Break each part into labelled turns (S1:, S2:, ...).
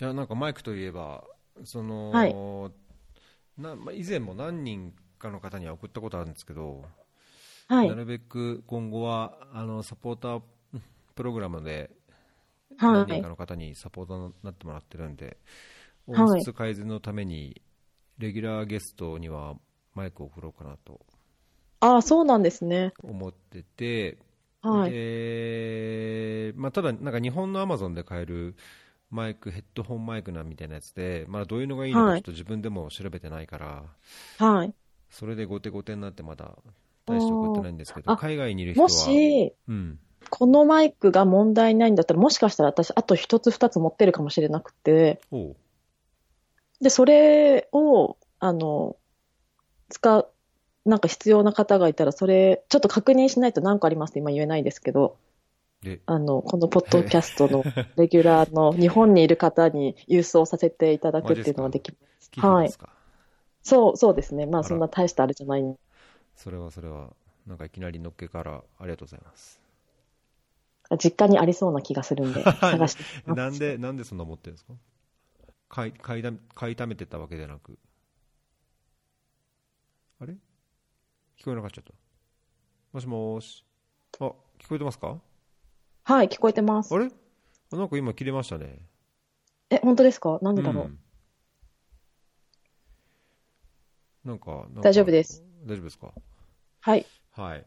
S1: いやなんかマイクといえばその、
S2: はい
S1: なまあ以前も何人かの方には送ったことあるんですけど、
S2: はい
S1: な。るべく今後はあのサポータープログラムで
S2: はい
S1: 何人かの方にサポーターになってもらってるんで、
S2: はい
S1: 音質改善のためにレギュラーゲストにはマイクを送ろうかなと
S2: ああ、そうなんですね。
S1: 思ってて、
S2: はい。
S1: でまあ、ただ、なんか日本のアマゾンで買えるマイク、ヘッドホンマイクなんみたいなやつで、まあ、どういうのがいいのか
S2: はい。
S1: ちょっと自分でも調べてないから、
S2: はい。
S1: それで後手後手になってまだ大して送ってないんですけど、
S2: あ
S1: 海外にいる人は、
S2: もし、
S1: うん、
S2: このマイクが問題ないんだったら、もしかしたら私、あと一つ二つ持ってるかもしれなくて、で、それを、あの、使う、なんか必要な方がいたら、それ、ちょっと確認しないと何個ありますって今言えないですけど、
S1: で
S2: あの、このポッドキャストの レギュラーの日本にいる方に郵送させていただくっていうのができます。
S1: すか、
S2: そう、そうですね。ま
S1: あら
S2: あそんな大したあれじゃない。
S1: それはそれは、なんかいきなりのっけからありがとうございます。
S2: 実家にありそうな気がするんで、探して。
S1: なんで、なんでそんな持ってるんですか？買い買いだ買いためてたわけでなく。あれ？聞こえなかった。もしもーし。あ、聞こえてますか？
S2: はい、聞こえてます
S1: あ。れ？あなんか今切れましたね。
S2: え、本当ですか？なんでだろう。
S1: んなんか、なんか
S2: 大丈夫です。
S1: 大丈夫ですか？
S2: はい。
S1: はい。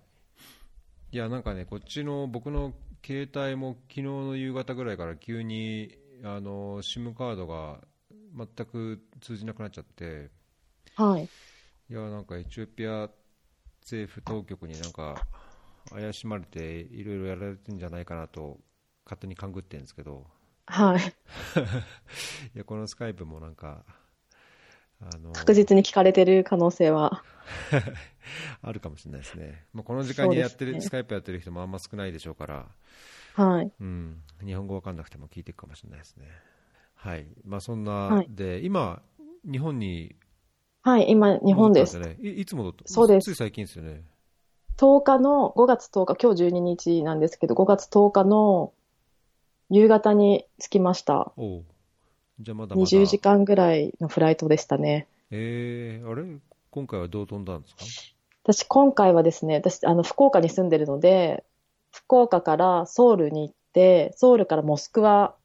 S1: いや、なんかね、こっちの僕の携帯も昨日の夕方ぐらいから急に、あの、SIM カードが全く通じなくなっちゃって、
S2: はい。
S1: いや、なんかエチオピア政府当局になんか怪しまれていろいろやられてんじゃないかなと勝手に勘ぐってるんですけど、
S2: はい。
S1: いや、このスカイプもなんか、あの、
S2: 確実に聞かれてる可能性は。
S1: あるかもしれないですね。まあ、この時間にやってる、
S2: ね
S1: スカイプやってる人もあんま少ないでしょうから、
S2: はい。
S1: うん、日本語わかんなくても聞いていくかもしれないですね。はい。まあ、そんな
S2: はい
S1: で、今、日本に
S2: はい、今、日本です。
S1: いいつ戻った？
S2: そうです
S1: つい最近ですよね。
S2: 10日の、5月10日、今日12日なんですけど、5月10日の夕方に着きました。
S1: おうじゃあまだまだ。
S2: 20時間ぐらいのフライトでしたね。
S1: えー、あれ？今回はどう飛んだんですか？
S2: 私、今回はですね、私、あの、福岡に住んでるので、福岡からソウルに行って、ソウルからモスクワ、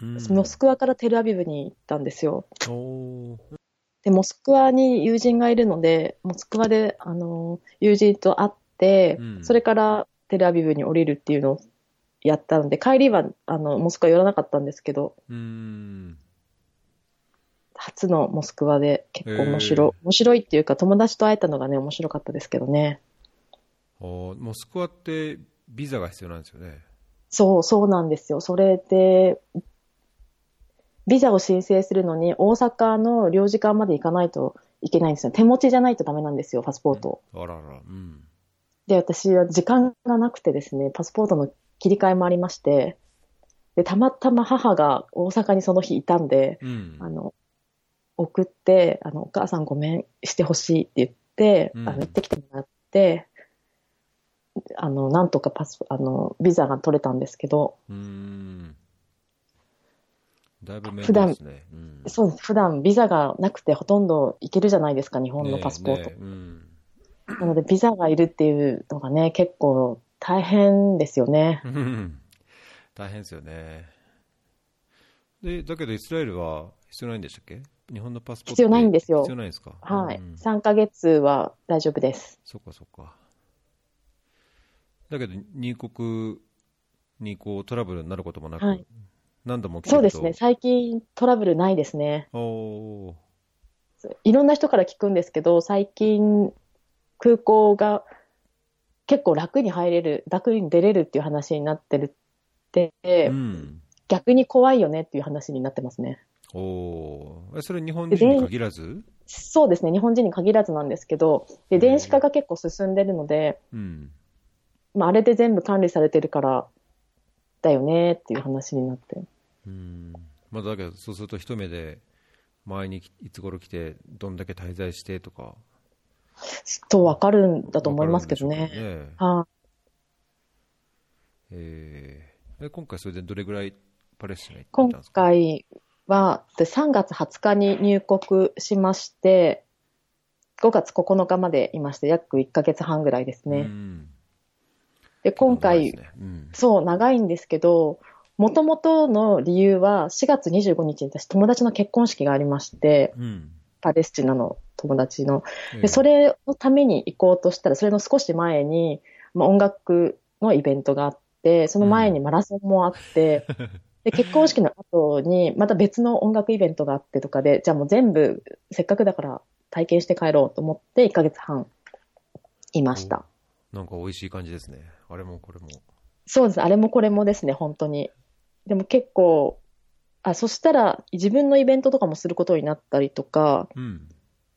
S1: うん
S2: モスクワからテルアビブに行ったんですよ。で、モスクワに友人がいるので、モスクワで、あの、友人と会って、
S1: うん
S2: それからテルアビブに降りるっていうのをやったので、帰りは、あの、モスクワ寄らなかったんですけど、
S1: うーん。
S2: 初のモスクワで結構面白い、面白いっていうか、友達と会えたのがね、面白かったですけどね。
S1: おモスクワってビザが必要なんですよね。
S2: そう、そうなんですよ。それで、ビザを申請するのに、大阪の領事館まで行かないといけないんですよ。手持ちじゃないとダメなんですよ、パスポート。
S1: あらら、うん。
S2: で、私は時間がなくてですね、パスポートの切り替えもありまして、で、たまたま母が大阪にその日いたんで、
S1: うん。
S2: あの、送って、あの、お母さんごめんしてほしいって言って、
S1: うん
S2: あの、行ってきてもらって、あの、なんとかパス、あの、ビザが取れたんですけど、
S1: うーん。だいぶですね。うん
S2: そうです。普段ビザがなくてほとんど行けるじゃないですか、日本のパスポート。
S1: ねえねえうん
S2: なので、ビザがいるっていうのがね、結構大変ですよね。
S1: うん大変ですよね。で、だけどイスラエルは必要ないんでしたっけ？日本のパスポート
S2: 必要ないんですよ
S1: 必要ないんですか？
S2: はい。
S1: うん
S2: 3ヶ月は大丈夫です。
S1: そっかそっか。だけど入国にこうトラブルになることもなく、
S2: はい
S1: 何度も
S2: そうですね。最近トラブルないですね。
S1: おー
S2: いろんな人から聞くんですけど、最近空港が結構楽に入れる、楽に出れるっていう話になってるって、
S1: うん。
S2: 逆に怖いよねっていう話になってますね。
S1: おそれ日本人に限らず？
S2: そうですね。日本人に限らずなんですけど、で、電子化が結構進んでるので、
S1: うん。
S2: まあ、あれで全部管理されてるから、だよねっていう話になって。
S1: うん。まあ、だけど、そうすると一目で、前にいつ頃来て、どんだけ滞在してとか。
S2: とわかるんだと思いますけどね。はい、
S1: え今回それでどれぐらいパレスチナ行った
S2: 今
S1: んですか？
S2: 回は、で3月20日に入国しまして、5月9日までいまして、約1ヶ月半ぐらいですね。
S1: うん。
S2: で、今回、
S1: ね。うん。
S2: そう、長いんですけど、もともとの理由は、4月25日に私、友達の結婚式がありまして、
S1: うん。
S2: パレスチナの友達の。
S1: ええ
S2: で、それのために行こうとしたら、それの少し前に、まあ、音楽のイベントがあって、その前にマラソンもあって、で、結婚式の後に、また別の音楽イベントがあってとかで、じゃあもう全部、せっかくだから体験して帰ろうと思って、1ヶ月半、いました。
S1: なんか美味しい感じですね。あれもこれも。
S2: そうです。あれもこれもですね、本当に。でも結構、あ、そしたら自分のイベントとかもすることになったりとか、
S1: うん。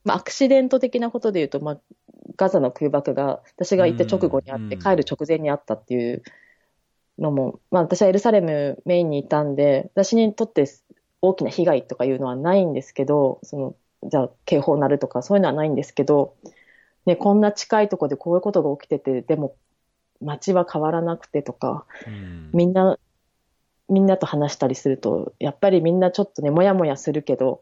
S2: まあ、アクシデント的なことで言うと、まあ、ガザの空爆が私が行って直後にあって、
S1: うん
S2: 帰る直前にあったっていうのも、まあ、私はエルサレムメインにいたんで、私にとって大きな被害とかいうのはないんですけど、その、じゃあ警報鳴るとかそういうのはないんですけど、ね、こんな近いところでこういうことが起きてて、でも街は変わらなくてとか、
S1: うん。
S2: みんな、みんなと話したりすると、やっぱりみんなちょっとね、もやもやするけど、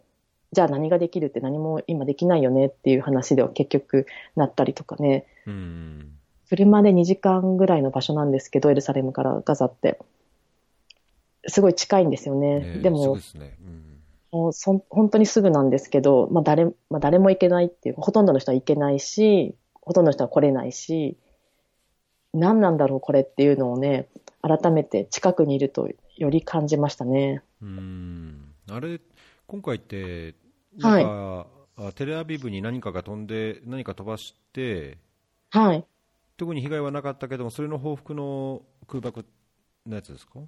S2: じゃあ何ができるって何も今できないよねっていう話では結局なったりとかね、
S1: うん。
S2: 車で2時間ぐらいの場所なんですけど、エルサレムからガザって。すごい近いんですよね。
S1: ね
S2: でも
S1: そうで、すね。うん
S2: もうそん本当にすぐなんですけど、まあ誰、まあ誰も行けないっていう、ほとんどの人は行けないし、ほとんどの人は来れないし、何なんだろうこれっていうのをね、改めて近くにいるとより感じましたね。
S1: うん。あれ、今回って、なんか、あテレアビブに何かが飛んで、何か飛ばして、
S2: はい。
S1: 特に被害はなかったけども、それの報復の空爆のやつですか？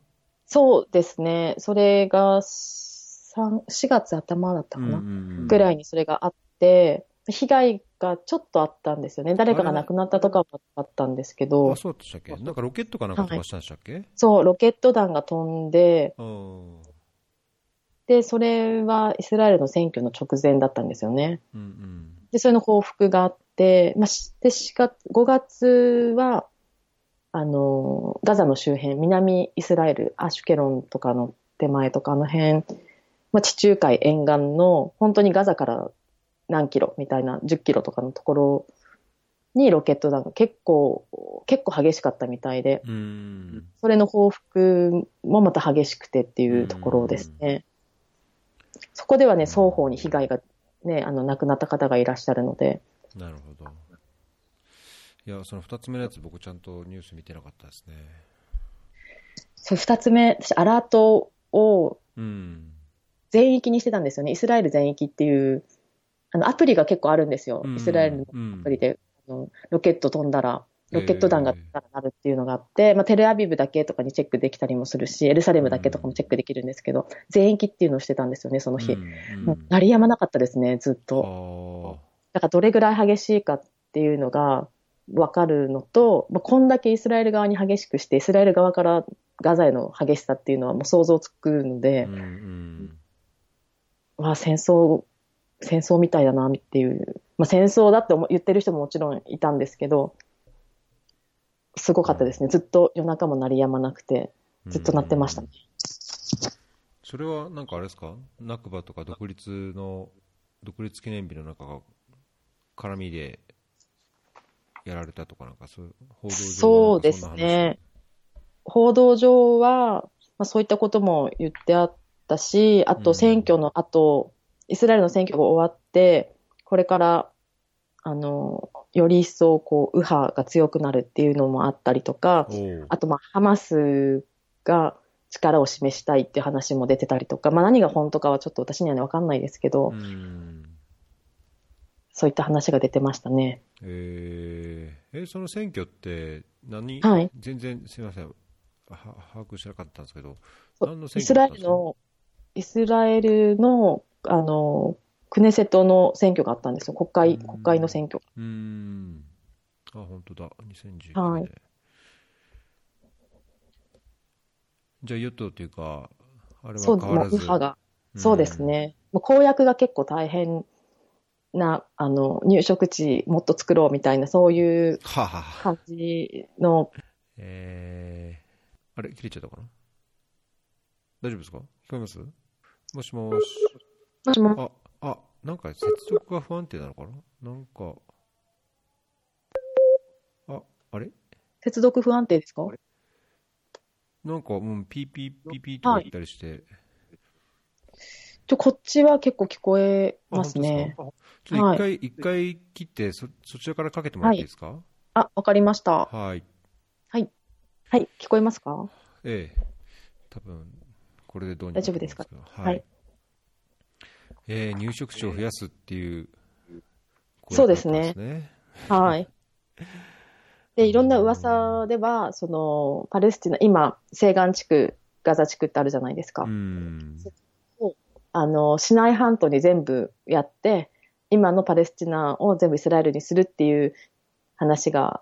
S2: そうですね。それが3、4月頭だったかな、
S1: ん
S2: ぐらいにそれがあって、被害がちょっとあったんですよね。誰かが亡くなったとかもあったんですけど。
S1: あ、、そうでしたっけ？なんかロケットかなんか飛ばしたんでしたっけ、
S2: そう、ロケット弾が飛んで、
S1: うん、
S2: で、それはイスラエルの選挙の直前だったんですよね。
S1: うんうん
S2: で、それの報復があって、まあ、しで、しか、5月は、あの、ガザの周辺、南イスラエル、アシュケロンとかの手前とか、あの辺、まあ、地中海沿岸の、本当にガザから何キロみたいな、10キロとかのところにロケット弾が結構、結構激しかったみたいで、
S1: うん
S2: それの報復もまた激しくてっていうところですね。そこではね、双方に被害がね、あの、亡くなった方がいらっしゃるので、
S1: なるほど。いや、その2つ目のやつ、僕、ちゃんとニュース見てなかったですね。
S2: そう、二つ目、私、アラートを
S1: うん。
S2: 全域にしてたんですよね。イスラエル全域っていう、あの、アプリが結構あるんですよ。イスラエルの
S1: の
S2: アプリで、あのロケット飛んだら、ロケット弾がなるっていうのがあって、まあ、テレアビブだけとかにチェックできたりもするし、エルサレムだけとかもチェックできるんですけど、全域っていうのをしてたんですよね、その日。もう鳴りやまなかったですね、ずっと。
S1: あ。
S2: だからどれぐらい激しいかっていうのが分かるのと、まあ、こんだけイスラエル側に激しくして、イスラエル側からガザへの激しさっていうのはもう想像つくので
S1: ー、うんうん。
S2: わあ、戦争、戦争みたいだなっていう、まあ、戦争だって思言ってる人ももちろんいたんですけど、すごかったですね。ずっと夜中も鳴りやまなくて、ずっと鳴ってましたね。
S1: それはなんかあれですか、ナクバとか独立の、独立記念日の中が絡みでやられたとか、なんかそういう報道上
S2: そうですね。報道上は、まあ、そういったことも言ってあったし、あと選挙の後、イスラエルの選挙が終わって、これから、あの、より一層、こう、右派が強くなるっていうのもあったりとか、あと、まあ、ハマスが力を示したいっていう話も出てたりとか、まあ、何が本当かはちょっと私にはね、わかんないですけど、
S1: おううん。
S2: そういった話が出てましたね。
S1: えー。えその選挙って何、
S2: はい。
S1: 全然すみません。は把握してなかったんですけど何の選
S2: イスラエルの、イスラエルの、あの、クネセットの選挙があったんですよ。国会、
S1: うん。
S2: 国会の選挙。
S1: うーん。あ本当だ。2019年、
S2: はい。
S1: じゃあ与党というかあれ
S2: そう、もう
S1: は変わらず。
S2: 右派が。そうですね。もう公約が結構大変な、あの、入植地もっと作ろうみたいな、そういう感じの、
S1: えー、あれ切れちゃったかな？大丈夫ですか？聞こえます？もしもし。
S2: もしも、
S1: あ、あ、なんか接続が不安定なのかな？なんか、あ、あれ？
S2: 接続不安定ですか？
S1: なんか、うん、ピーピーピーピーとか言ったりして。
S2: ちょ、こっちは結構聞こえ
S1: あ
S2: ますね。
S1: すか？ちょっと一回、一回切って、そ、そちらからかけてもらってい。いですか？
S2: あ、わかりました。
S1: はい。
S2: はい、聞こえますか？
S1: ええ。多分、これでどうにか
S2: 大丈夫ですか？
S1: はい。
S2: はい
S1: えー入植地を増やすっていう、
S2: そうですね。はい。で、いろんな噂では、その、パレスチナ、今、西岸地区、ガザ地区ってあるじゃないですか。
S1: うん。
S2: あの、シナイ半島に全部やって、今のパレスチナを全部イスラエルにするっていう話が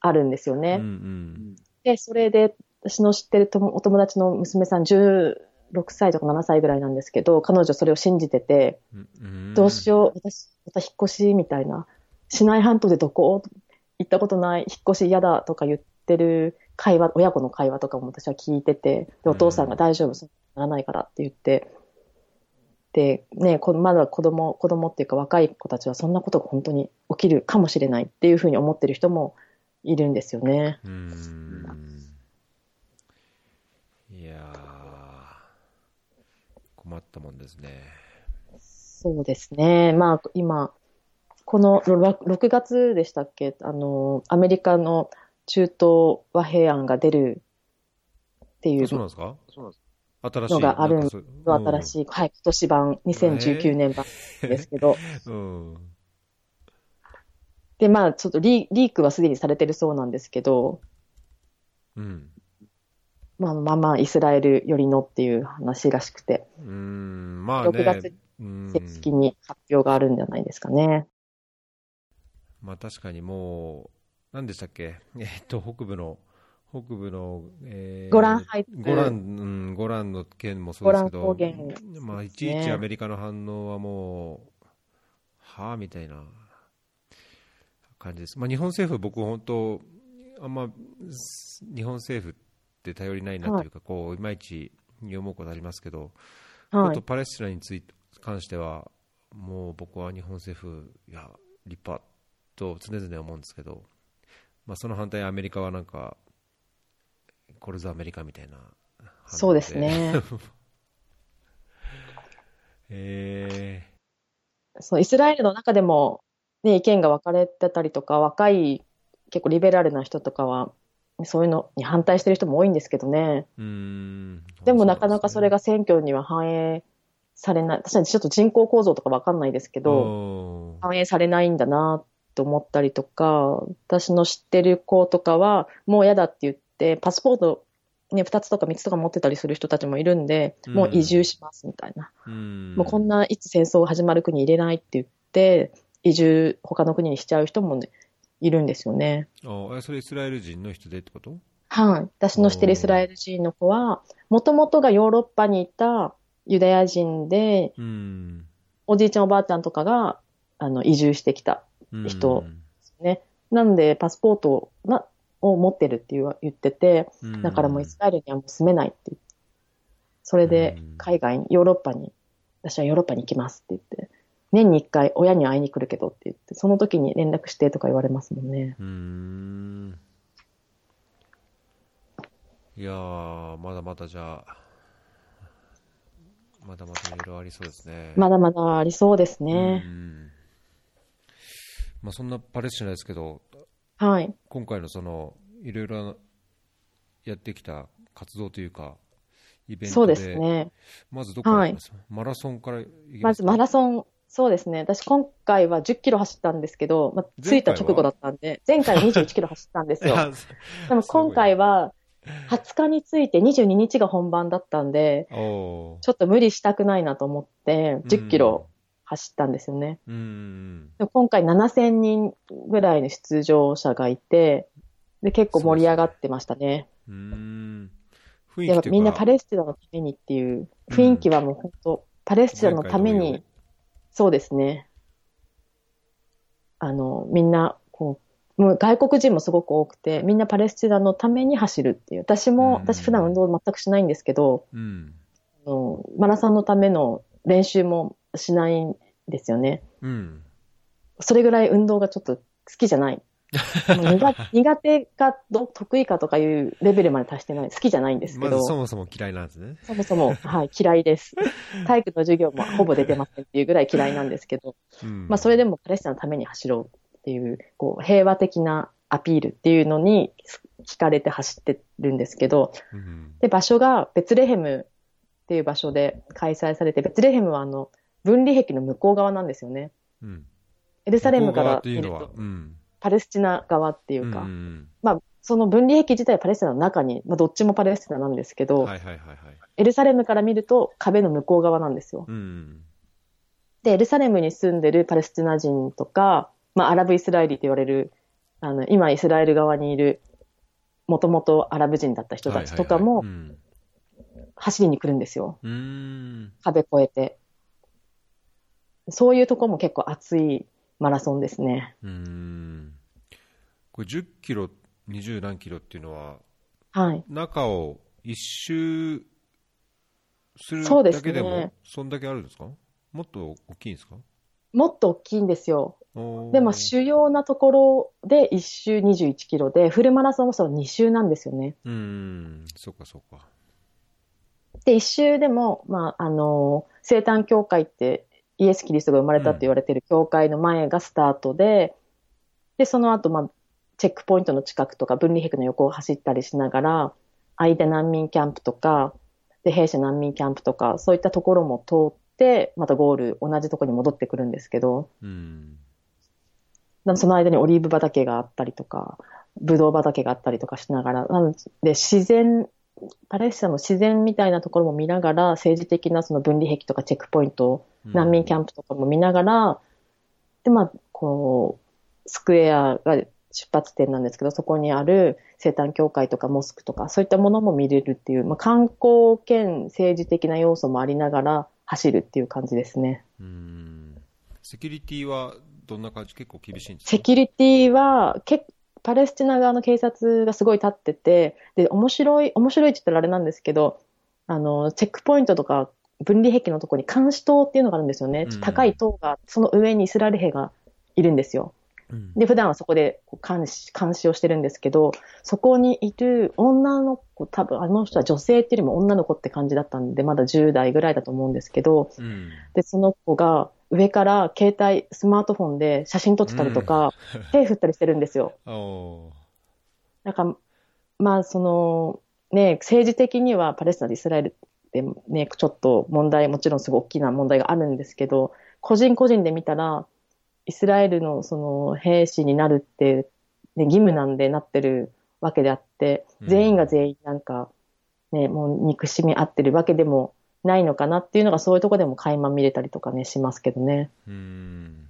S2: あるんですよね。
S1: うんうん。
S2: で、それで、私の知ってるお友達の娘さん16歳とか7歳ぐらいなんですけど、彼女それを信じてて、
S1: うん
S2: どうしよう、私、また引っ越しみたいな。市内半島でどこ行ったことない、引っ越し嫌だとか言ってる会話、親子の会話とかも私は聞いてて、でお父さんが大丈夫、そうならないからって言って、で、ね、こまだ子供、子供っていうか若い子たちはそんなことが本当に起きるかもしれないっていうふうに思ってる人もいるんですよね。
S1: うーんいやー、困ったもんですね。
S2: そうですね。まあ、今、この6 6月でしたっけ？あの、アメリカの中東和平案が出るっていう
S1: そうなんですか？新しい
S2: のがある
S1: なんかそう
S2: 新しい、はい、今年版、2019年版ですけど、
S1: うん。うん
S2: で、まあ、ちょっとリリークはすでにされてるそうなんですけど、
S1: うん。
S2: まあ、まあまあ、イスラエル寄りのっていう話らしくて、
S1: うーん、まあね。
S2: 6月
S1: うん
S2: 正式に発表があるんじゃないですかね。
S1: まあ確かにもう、何でしたっけ？えっと、北部の、北部の、えー
S2: ゴランハイツ
S1: ゴラン、うん、ゴランの件もそうですけど、
S2: ゴラン高原
S1: まあいちいちアメリカの反応はもう、はあみたいな感じです。まあ日本政府、僕本当、あんま、す日本政府って頼りないなというか、こう、いまいちに思うことありますけど、
S2: はい。
S1: パレスチナについて関しては、もう僕は日本政府、いや、立派と常々思うんですけど、まあ、その反対、アメリカはなんか、これぞアメリカみたいな、
S2: そうです。ね。
S1: え
S2: そう、イスラエルの中でも、ね、意見が分かれてたりとか、若い、結構リベラルな人とかは、そういうのに反対してる人も多いんですけどね。でもなかなかそれ
S1: が、
S2: が選挙には反映されない。私はちょっと人口構造とか分かんないですけど、
S1: ど
S2: 反映されないんだなと思ったりとか、私の知ってる子とかは、もう嫌だって言って、パスポート、ね、2つとか3つとか持ってたりする人たちもいるんで、もう移住しますみたいな。
S1: うん、
S2: もうこんないつ戦争が始まる国入れないって言って、移住他の国にしちゃう人も、ね、いるんですよね。
S1: あえそれイスラエル人の人でってこと？
S2: はい。私の知ってるイスラエル人の子は、もともとがヨーロッパにいたユダヤ人で、
S1: うん。
S2: おじいちゃんおばあちゃんとかが、あの、移住してきた
S1: うん
S2: 人ね。なんで、パスポートをなを持ってるって言う言ってて、
S1: うん
S2: だからもうイスラエルにはもう住めないって。それで
S1: うん
S2: 海外に、ヨーロッパに、私はヨーロッパに行きますって言って、年に一回親に会いに来るけどって言って、その時に連絡してとか言われますもんね。
S1: うーんいやー、まだまだじゃあ、まだまだいろいろありそうですね。
S2: まだまだありそうです
S1: う
S2: ね。
S1: んまあ、そんなパレスチナですけど、
S2: はい。
S1: 今回のその、いろいろやってきた活動というか、イベントで、
S2: そうですね。
S1: まずどこから行きます、マラソンから
S2: まずマラソン、そうですね。私今回は10キロ走ったんですけど、まあ、着いた直後だったんで、前回は21キロ走ったんですよ。でも今回は20日について22日が本番だったんで、ちょっと無理したくないなと思って、10キロ走ったんですよね。今回7000人ぐらいの出場者がいて、で、結構盛り上がってましたね。
S1: うん。
S2: みんなパレスチナのためにっていう雰囲気はもう本当、パレスチナのために、そうですね。あの、みんな、こう、もう外国人もすごく多くて、みんなパレスチナのために走るっていう。私も、
S1: うん
S2: 私普段運動全くしないんですけど、
S1: うん
S2: の、マラソンのための練習もしないんですよね。
S1: うん。
S2: それぐらい運動がちょっと好きじゃない。苦苦手かど得意かとかいうレベルまで達してない。好きじじゃないんですけど。
S1: まずそもそも嫌いなんですね。
S2: そもそも、はい、嫌いです。体育の授業もほぼ出てませんっていうぐらい嫌いなんですけど、
S1: うん。
S2: まあそれでもパレスチナのために走ろうっていう、こう、平和的なアピールっていうのに惹かれて走ってるんですけど、
S1: うん。
S2: で、場所がベツレヘムっていう場所で開催されて、ベツレヘムはあの、分離壁の向こう側なんですよね。
S1: うん。
S2: エルサレムから見る
S1: というのは
S2: と、、
S1: うん。
S2: パレスチナ側っていうか、
S1: ん
S2: まあ、その分離壁自体はパレスチナの中に、まあ、どっちもパレスチナなんですけど、
S1: はいはいはいはい。
S2: エルサレムから見ると壁の向こう側なんですよ。
S1: うん。
S2: で、エルサレムに住んでるパレスチナ人とか、まあ、アラブ・イスラエリと言われる、あの、今イスラエル側にいる、もともとアラブ人だった人たちとかも走りに来るんですよ。壁越えて。そういうとこも結構熱いマラソンですね。
S1: うーん。これ10キロ、20何キロっていうのは、
S2: はい。
S1: 中を一周するだけでも、そんだけあるんですか？もっと大きいんですか？
S2: もっと大きいんですよ。でも主要なところで1周21キロで、フルマラソンもその2周なんですよね。
S1: うーん、そうかそうか。
S2: で、1周でも、まあ、あの、生誕教会ってイエス・キリストが生まれたって言われてる教会の前がスタートで、で、その後、まあ、チェックポイントの近くとか分離壁の横を走ったりしながら、間難民キャンプとか、で、兵士難民キャンプとか、そういったところも通って、またゴール、同じところに戻ってくるんですけど、
S1: うん。
S2: なその間にオリーブ畑があったりとか、ブドウ畑があったりとかしながら、なので自然、パレスチナの自然みたいなところも見ながら、政治的なその分離壁とかチェックポイント、難民キャンプとかも見ながら、で、まあ、こう、スクエアが出発点なんですけど、そこにある生誕教会とかモスクとか、そういったものも見れるっていう、まあ、観光兼政治的な要素もありながら走るっていう感じですね。
S1: うーん。セキュリティはどんな感じ？結構厳しいんですか？
S2: セキュリティは、けパレスチナ側の警察がすごい立ってて、で、面白い、面白いって言ったらあれなんですけど、あの、チェックポイントとか分離壁のところに監視塔っていうのがあるんですよね。
S1: うん
S2: 高い塔が、その上にイスラエル兵がいるんですよ。
S1: うん
S2: で、普段はそこで監視、監視をしてるんですけど、そこにいる女の子、多分あの人は女性っていうよりも女の子って感じだったんで、まだ10代ぐらいだと思うんですけど、
S1: うん。
S2: で、その子が上から携帯、スマートフォンで写真撮ってたりとか、手振ったりしてるんですよ。
S1: お
S2: なんか、まあ、その、ね、政治的にはパレスチナとイスラエルってね、ちょっと問題、もちろんすごい大きな問題があるんですけど、個人個人で見たら、イスラエルのその兵士になるって、ね、義務なんでなってるわけであって、
S1: うん
S2: 全員が全員なんか、ね、もう憎しみ合ってるわけでもないのかなっていうのがそういうところでも垣間見れたりとかね、しますけどね。
S1: ーうーん。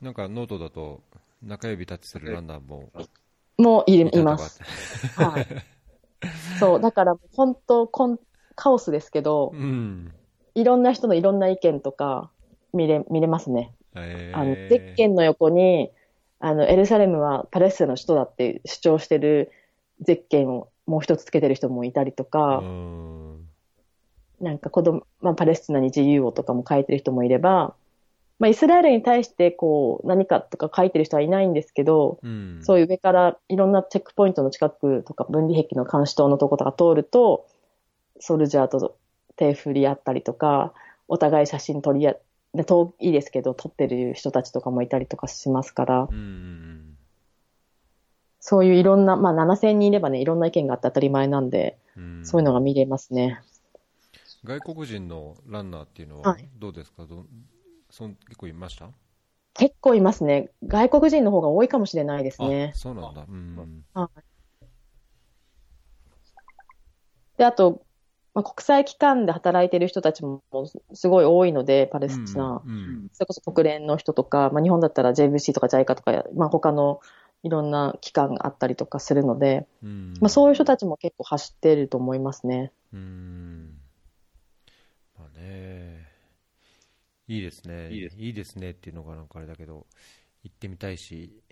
S1: なんかノートだと、中指タッチするランナーも
S2: もういる
S1: い
S2: ます。はい。そう、だから本当コン、カオスですけど、
S1: うん。
S2: いろんな人のいろんな意見とか見れ、見れますね。
S1: え
S2: あの、ゼッケンの横に、あの、エルサレムはパレスチナの首都だって主張してるゼッケンをもう一つつけてる人もいたりと
S1: う
S2: か、
S1: ん。
S2: なんか子供、まあ、パレスチナに自由をとかも書いてる人もいれば、まあ、イスラエルに対してこう、何かとか書いてる人はいないんですけど、
S1: うん。
S2: そういう上からいろんなチェックポイントの近くとか分離壁の監視塔のとことか通ると、ソルジャーと手振り合ったりとか、お互い写真撮り合で遠いですけど、撮ってる人たちとかもいたりとかしますから、
S1: うんうん
S2: そういういろんな、まあ7000人いればね、いろんな意見があって当たり前なんで、
S1: うん。
S2: そういうのが見れますね。
S1: 外国人のランナーっていうのは
S2: はい
S1: どうですか、どんそん結構いました？
S2: 結構いますね。外国人の方が多いかもしれないですね
S1: あ。そうなんだ。うん。
S2: で、あと、まあ、国際機関で働いてる人たちもすごい多いので、パレスチナ。
S1: うん
S2: それこそ国連の人とか、まあ、日本だったら JVC とか JICA とか、まあ、他のいろんな機関があったりとかするので、
S1: うん。
S2: まあ、そういう人たちも結構走ってると思いますね。
S1: うん。まあね、いいですね。いいですねっていうのがなんかあれだけど、行ってみたいし、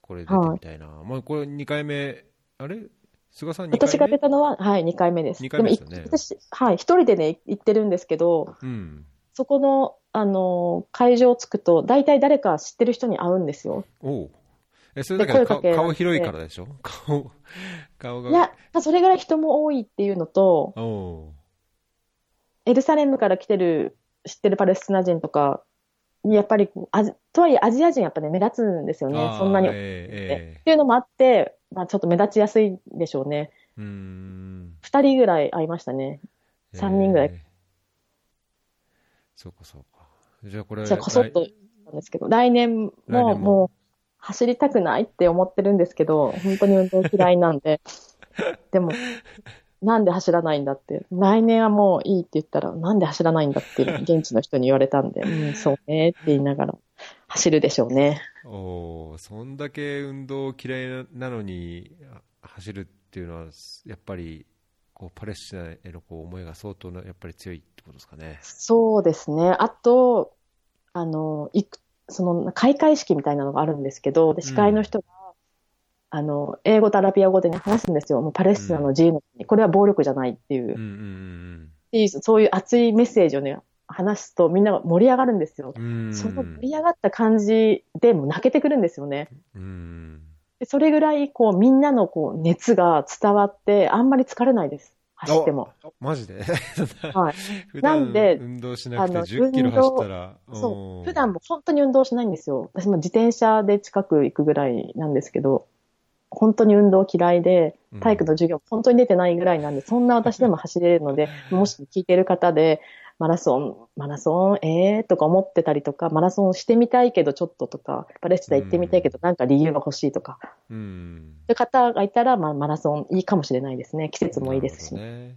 S1: これ出てみたいな。まあこれ2回目、あれ？菅さん2回目？
S2: 私が出たのは、はい、2回目です。
S1: 二回目ですよね
S2: もい私、はい、一人でね、行ってるんですけど、
S1: うん。
S2: そこの、あの、会場着くと、大体誰か知ってる人に会うんですよ。
S1: おうえ、それだけど顔広いからでしょ？顔、顔が。
S2: いや、まあそれぐらい人も多いっていうのと、
S1: おう
S2: エルサレムから来てる、知ってるパレスチナ人とか、やっぱりアジ、とはいえアジア人やっぱね、目立つんですよね
S1: あ。ー
S2: そんなに。っ
S1: ええ
S2: ていうのもあって、まあちょっと目立ちやすいでしょうね。
S1: ええうーん。
S2: 二人ぐらい会いましたね。三人ぐらい
S1: ええそうか、そうか。じゃあこれ、
S2: じゃあこそっと
S1: 来
S2: なんですけど、来年
S1: も
S2: もう走りたくないって思ってるんですけど、本当に運動嫌いなんで。でも、なんで走らないんだって。来年はもういいって言ったら、なんで走らないんだって現地の人に言われたんで、うん、そうねって言いながら走るでしょうね。
S1: おーそんだけ運動嫌いなのにあ走るっていうのは、やっぱりこうパレスチナへのこう思いが相当なやっぱり強いってことですかね。
S2: そうですね。あと、あの、いく、その、開会式みたいなのがあるんですけど、で司会の人が、あの、英語とアラビア語でね、話すんですよ。もうパレスチナの自由の国、これは暴力じゃないっていう、
S1: うんうん
S2: っていうそういう熱いメッセージをね、話すとみんなが盛り上がるんですよ。
S1: うんうん。
S2: その盛り上がった感じでもう泣けてくるんですよね。それぐらい、こう、みんなのこう、熱が伝わって、あんまり疲れないです。走っても。
S1: マジで？
S2: はい。なんで
S1: 運動しなくて
S2: あの
S1: 10キロ走ったら、
S2: そう。
S1: ん
S2: 普段も本当に運動しないんですよ。私も自転車で近く行くぐらいなんですけど、本当に運動嫌いで、体育の授業本当に出てないぐらいなんで、そんな私でも走れるので、もし聞いてる方で、マラソン、マラソン、えーとか思ってたりとか、マラソンしてみたいけどちょっととか、パレスチナ行ってみたいけどなんか理由が欲しいとか、
S1: うん。
S2: いう方がいたら、まあ、マラソンいいかもしれないですね。季節もいいですし。
S1: ね。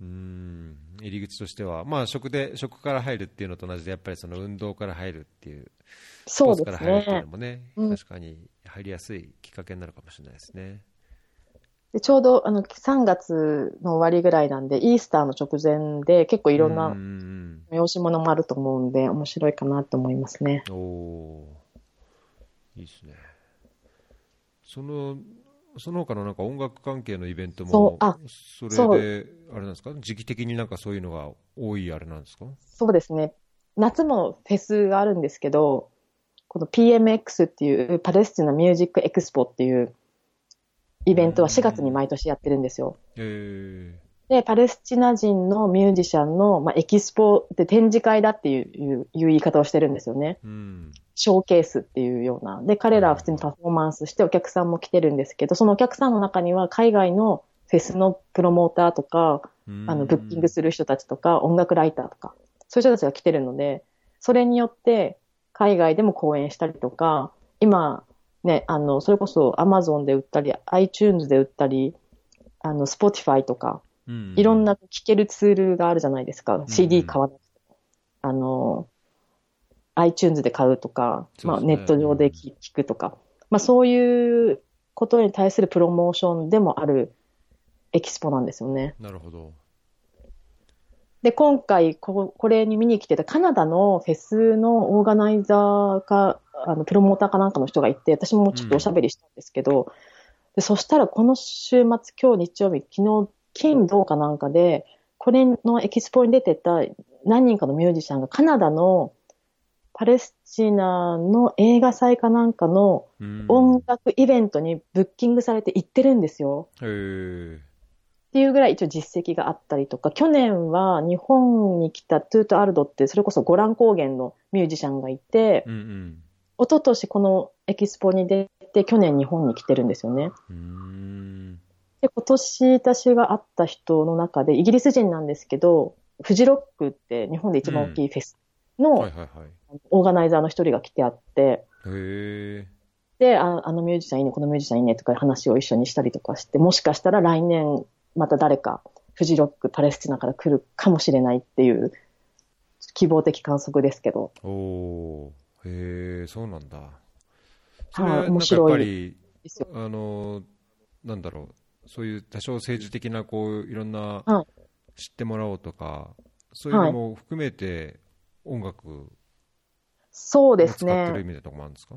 S1: うん。入り口としては、まあ食で、食から入るっていうのと同じで、やっぱりその運動から入るっていう、スポーツ
S2: そうです
S1: から入るっていうの
S2: ね。
S1: もね、
S2: うん
S1: 確かに入りやすいきっかけになるかもしれないですね。
S2: でちょうどあの3月の終わりぐらいなんで、イースターの直前で結構いろん
S1: う
S2: なん催し物もあると思うんで、面白いかなと思いますね。
S1: おいいですね。その、その他のなんか音楽関係のイベントも、
S2: そうあ
S1: それで、あれなんですか？時期的になんかそういうのが多いあれなんですか？
S2: そうですね。夏もフェスがあるんですけど、この PMX っていうパレスチナミュージックエクスポっていうイベントは4月に毎年やってるんですよ。
S1: え
S2: で、パレスチナ人のミュージシャンの、まあ、エキスポで展示会だっていう言い方をしてるんですよね。
S1: ー、うん。
S2: ショーケースっていうような。で、彼らは普通にパフォーマンスしてお客さんも来てるんですけど、そのお客さんの中には海外のフェスのプロモーターとか、あの、ブッキングする人たちとか、音楽ライターとか、そういう人たちが来てるので、それによって海外でも公演したりとか、今、ね、あの、それこそ Amazon で売ったり、iTunes で売ったり、あの、Spotify とか、
S1: うん
S2: いろんな聴けるツールがあるじゃないですか。
S1: ん
S2: CD 買わなくても。あの、iTunes で買うとか、まあ、ネット上で聞聞くとか、まあ、そういうことに対するプロモーションでもあるエキスポなんですよね。
S1: なるほど。
S2: で、今回こ、これに見に来てたカナダのフェスのオーガナイザーか、あの、プロモーターかなんかの人がいて、私もちょっとおしゃべりしたんですけど、でそしたらこの週末、今日日曜日、昨日、金、土かなんかで、これのエキスポに出てた何人かのミュージシャンがカナダのパレスチナの映画祭かなんかの
S1: うん。
S2: 音楽イベントにブッキングされて行ってるんですよ。
S1: へー
S2: っていうぐらい一応実績があったりとか、去年は日本に来た TootArd って、それこそゴラン高原のミュージシャンがいて、
S1: うんうん。
S2: 一昨年このエキスポに出て、去年日本に来てるんですよね。で、今年私が会った人の中で、イギリス人なんですけど、フジロックって日本で一番大きいフェスの。オーガナイザーの一人が来てあって、
S1: へえ。
S2: で、ああのミュージシャンいいね、このミュージシャンいいねとか話を一緒にしたりとかして、もしかしたら来年また誰かフジロックパレスチナから来るかもしれないっていう希望的観測ですけど、
S1: お。へえ、そうなんだ。それ
S2: はい
S1: はなんかやっ
S2: 面白い
S1: ぱり。あの、なんだろう、そういう多少政治的な、こう、いろんな
S2: は、
S1: 知ってもらおうとか、そういうのも含めて、音楽を
S2: そうです
S1: 使ってる意
S2: ね。
S1: 味でとかもあるんですか？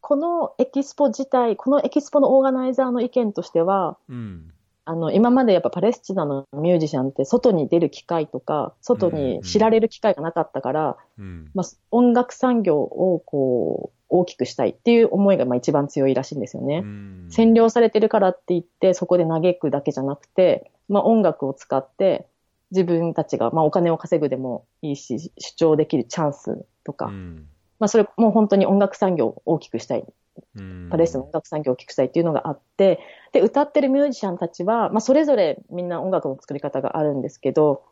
S2: このエキスポ自体、このエキスポのオーガナイザーの意見としては、
S1: うん。
S2: あの、今までやっぱパレスチナのミュージシャンって外に出る機会とか、外に知られる機会がなかったから、
S1: うん。
S2: まあ、音楽産業をこう、大きくしたいっていう思いがまあ一番強いらしいんですよね。
S1: うん。
S2: 占領されてるからって言って、そこで嘆くだけじゃなくて、まあ音楽を使って、自分たちがまあお金を稼ぐでもいいし、主張できるチャンスとか、
S1: うん。
S2: まあそれもう本当に音楽産業を大きくしたい、
S1: うん
S2: パレスチナの音楽産業を大きくしたいっていうのがあって、で、歌ってるミュージシャンたちは、まあそれぞれみんな音楽の作り方があるんですけど、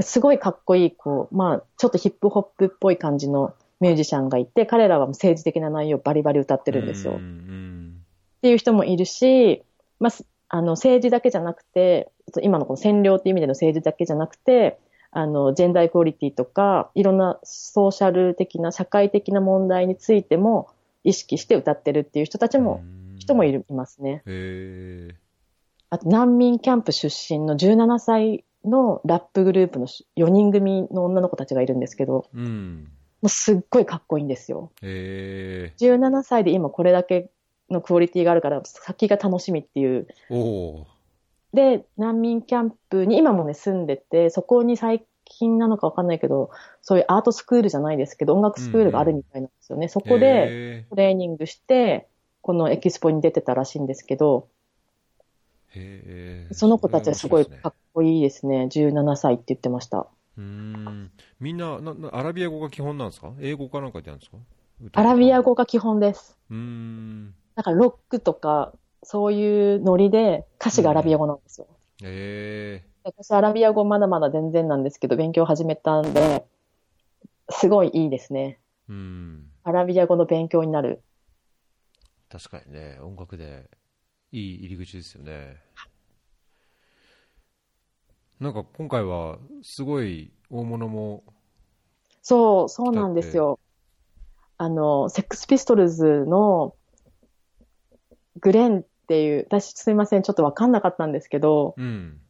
S2: すごいかっこいい、こう、まあちょっとヒップホップっぽい感じのミュージシャンがいて、彼らは政治的な内容をバリバリ歌ってるんですよ。っていう人もいるし、まあ、あの、政治だけじゃなくて、今のこの占領っていう意味での政治だけじゃなくて、あの、ジェンダークオリティとか、いろんなソーシャル的な、社会的な問題についても意識して歌ってるっていう人たちも、
S1: うん。
S2: 人もいるいますね。
S1: へえ
S2: あと、難民キャンプ出身の17歳のラップグループの4人組の女の子たちがいるんですけど、
S1: うん。
S2: もうすっごいかっこいいんですよ。
S1: へえ
S2: 17歳で今これだけのクオリティがあるから、先が楽しみっていう。で、難民キャンプに今もね、住んでて、そこに最近なのかわかんないけど、そういうアートスクールじゃないですけど、音楽スクールがあるみたいなんですよね。そこで
S1: へ
S2: トレーニングして、このエキスポに出てたらしいんですけど、
S1: えへえ
S2: その子たちはすごいかっこいいですね。17歳って言ってました。
S1: うーん。みんなななアラビア語が基本なんですか？英語かなんかでやるんですか？
S2: アラビア
S1: 語
S2: 語が基本です。
S1: うーん。
S2: だからロックとか、そういうノリで歌詞がアラビア語なんですよ。
S1: へえ
S2: 私アラビア語まだまだ全然なんですけど、勉強始めたんで、すごいいいですね。
S1: うん
S2: アラビア語の勉強になる。
S1: 確かにね音楽でいい入り口ですよねなんか今回はすごい大物も
S2: そう、そうなんですよ。あの、セックスピストルズのグレンっていう、私すいません、ちょっとわかんなかったんですけど、
S1: うん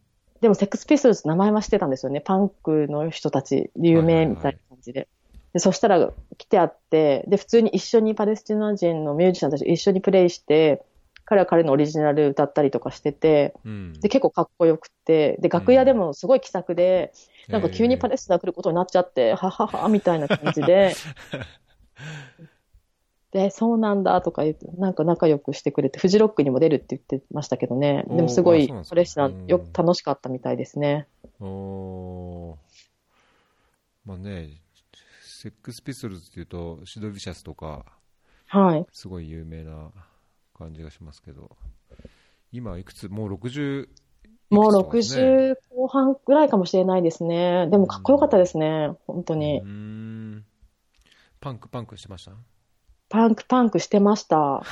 S2: でもセックスピストルズ名前は知ってたんですよね。パンクの人たち、有名みたいな感じで。でそしたら来てあって、で、普通に一緒にパレスチナ人のミュージシャンたちと一緒にプレイして、彼は彼のオリジナル歌ったりとかしてて、
S1: うん。
S2: で、結構かっこよくて、で、楽屋でもすごい気さくで、なんか急にパレスチナ来ることになっちゃって、ははは、みたいな感じで、で、そうなんだとか言って、なんか仲良くしてくれて、フジロックにも出るって言ってましたけどね。でもすごい
S1: おーあそうなんですか
S2: パレスチナ
S1: うん
S2: よく楽しかったみたいですね。
S1: おーまあね、セックスピストルズっていうと、シド・ビシャスとか、
S2: はい。
S1: すごい有名な感じがしますけど、今いくつ、もう60、
S2: もう
S1: いくつとかですね
S2: 60後半ぐらいかもしれないですね。でもかっこよかったですね。本当に
S1: うー。んパンク、パンクしてました？
S2: パンクパンクしてました。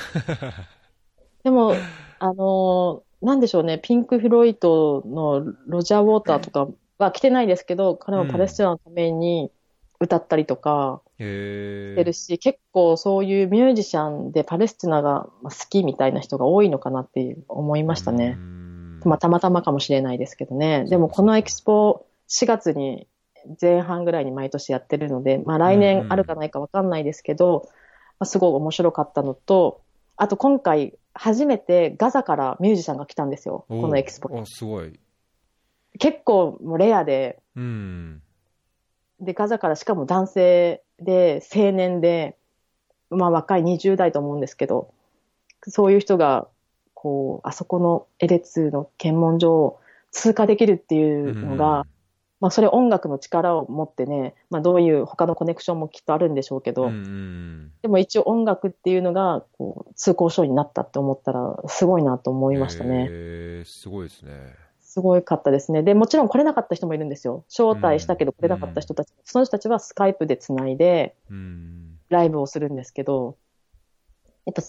S2: でも、あのーなんでしょうね、ピンク・フロイトのロジャー・ウォーターとかは来てないですけど、彼もパレスチナのために歌ったりとか
S1: へ
S2: してるし、結構そういうミュージシャンでパレスチナが好きみたいな人が多いのかなって思いましたね。まあ、たまたまかもしれないですけどね。でもこのエキスポ4月に前半ぐらいに毎年やってるので、まあ来年あるかないかわかんないですけど、まあ、すごい面白かったのと、あと今回初めてガザからミュージシャンが来たんですよ。このエキスポ。
S1: あ、すごい。
S2: 結構もうレアで、
S1: うん。
S2: で、ガザからしかも男性で青年で、まあ若い20代と思うんですけど、そういう人が、こう、あそこのエレツの検問所を通過できるっていうのが、まあそれ音楽の力を持ってね、まあどういう他のコネクションもきっとあるんでしょうけど、
S1: うんうん
S2: でも一応音楽っていうのが、こう、通行証になったって思ったら、すごいなと思いましたね。
S1: へーすごいですね。
S2: すごいかったですね。で、もちろん来れなかった人もいるんですよ。招待したけど来れなかった人たち。その人たちはスカイプでつないで、
S1: うん。
S2: ライブをするんですけど、やっぱ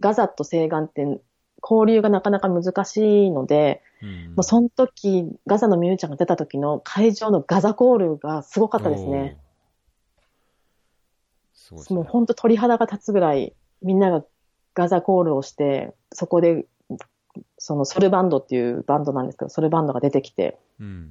S2: ガザと西岸って交流がなかなか難しいので、
S1: うん
S2: もうその時、ガザのミュージシャンが出た時の会場のガザコールがすごかったですね。
S1: すね。
S2: もう本当鳥肌が立つぐらいみんながガザコールをして、そこで、そのソルバンドっていうバンドなんですけど、ソルバンドが出てきて、
S1: うん。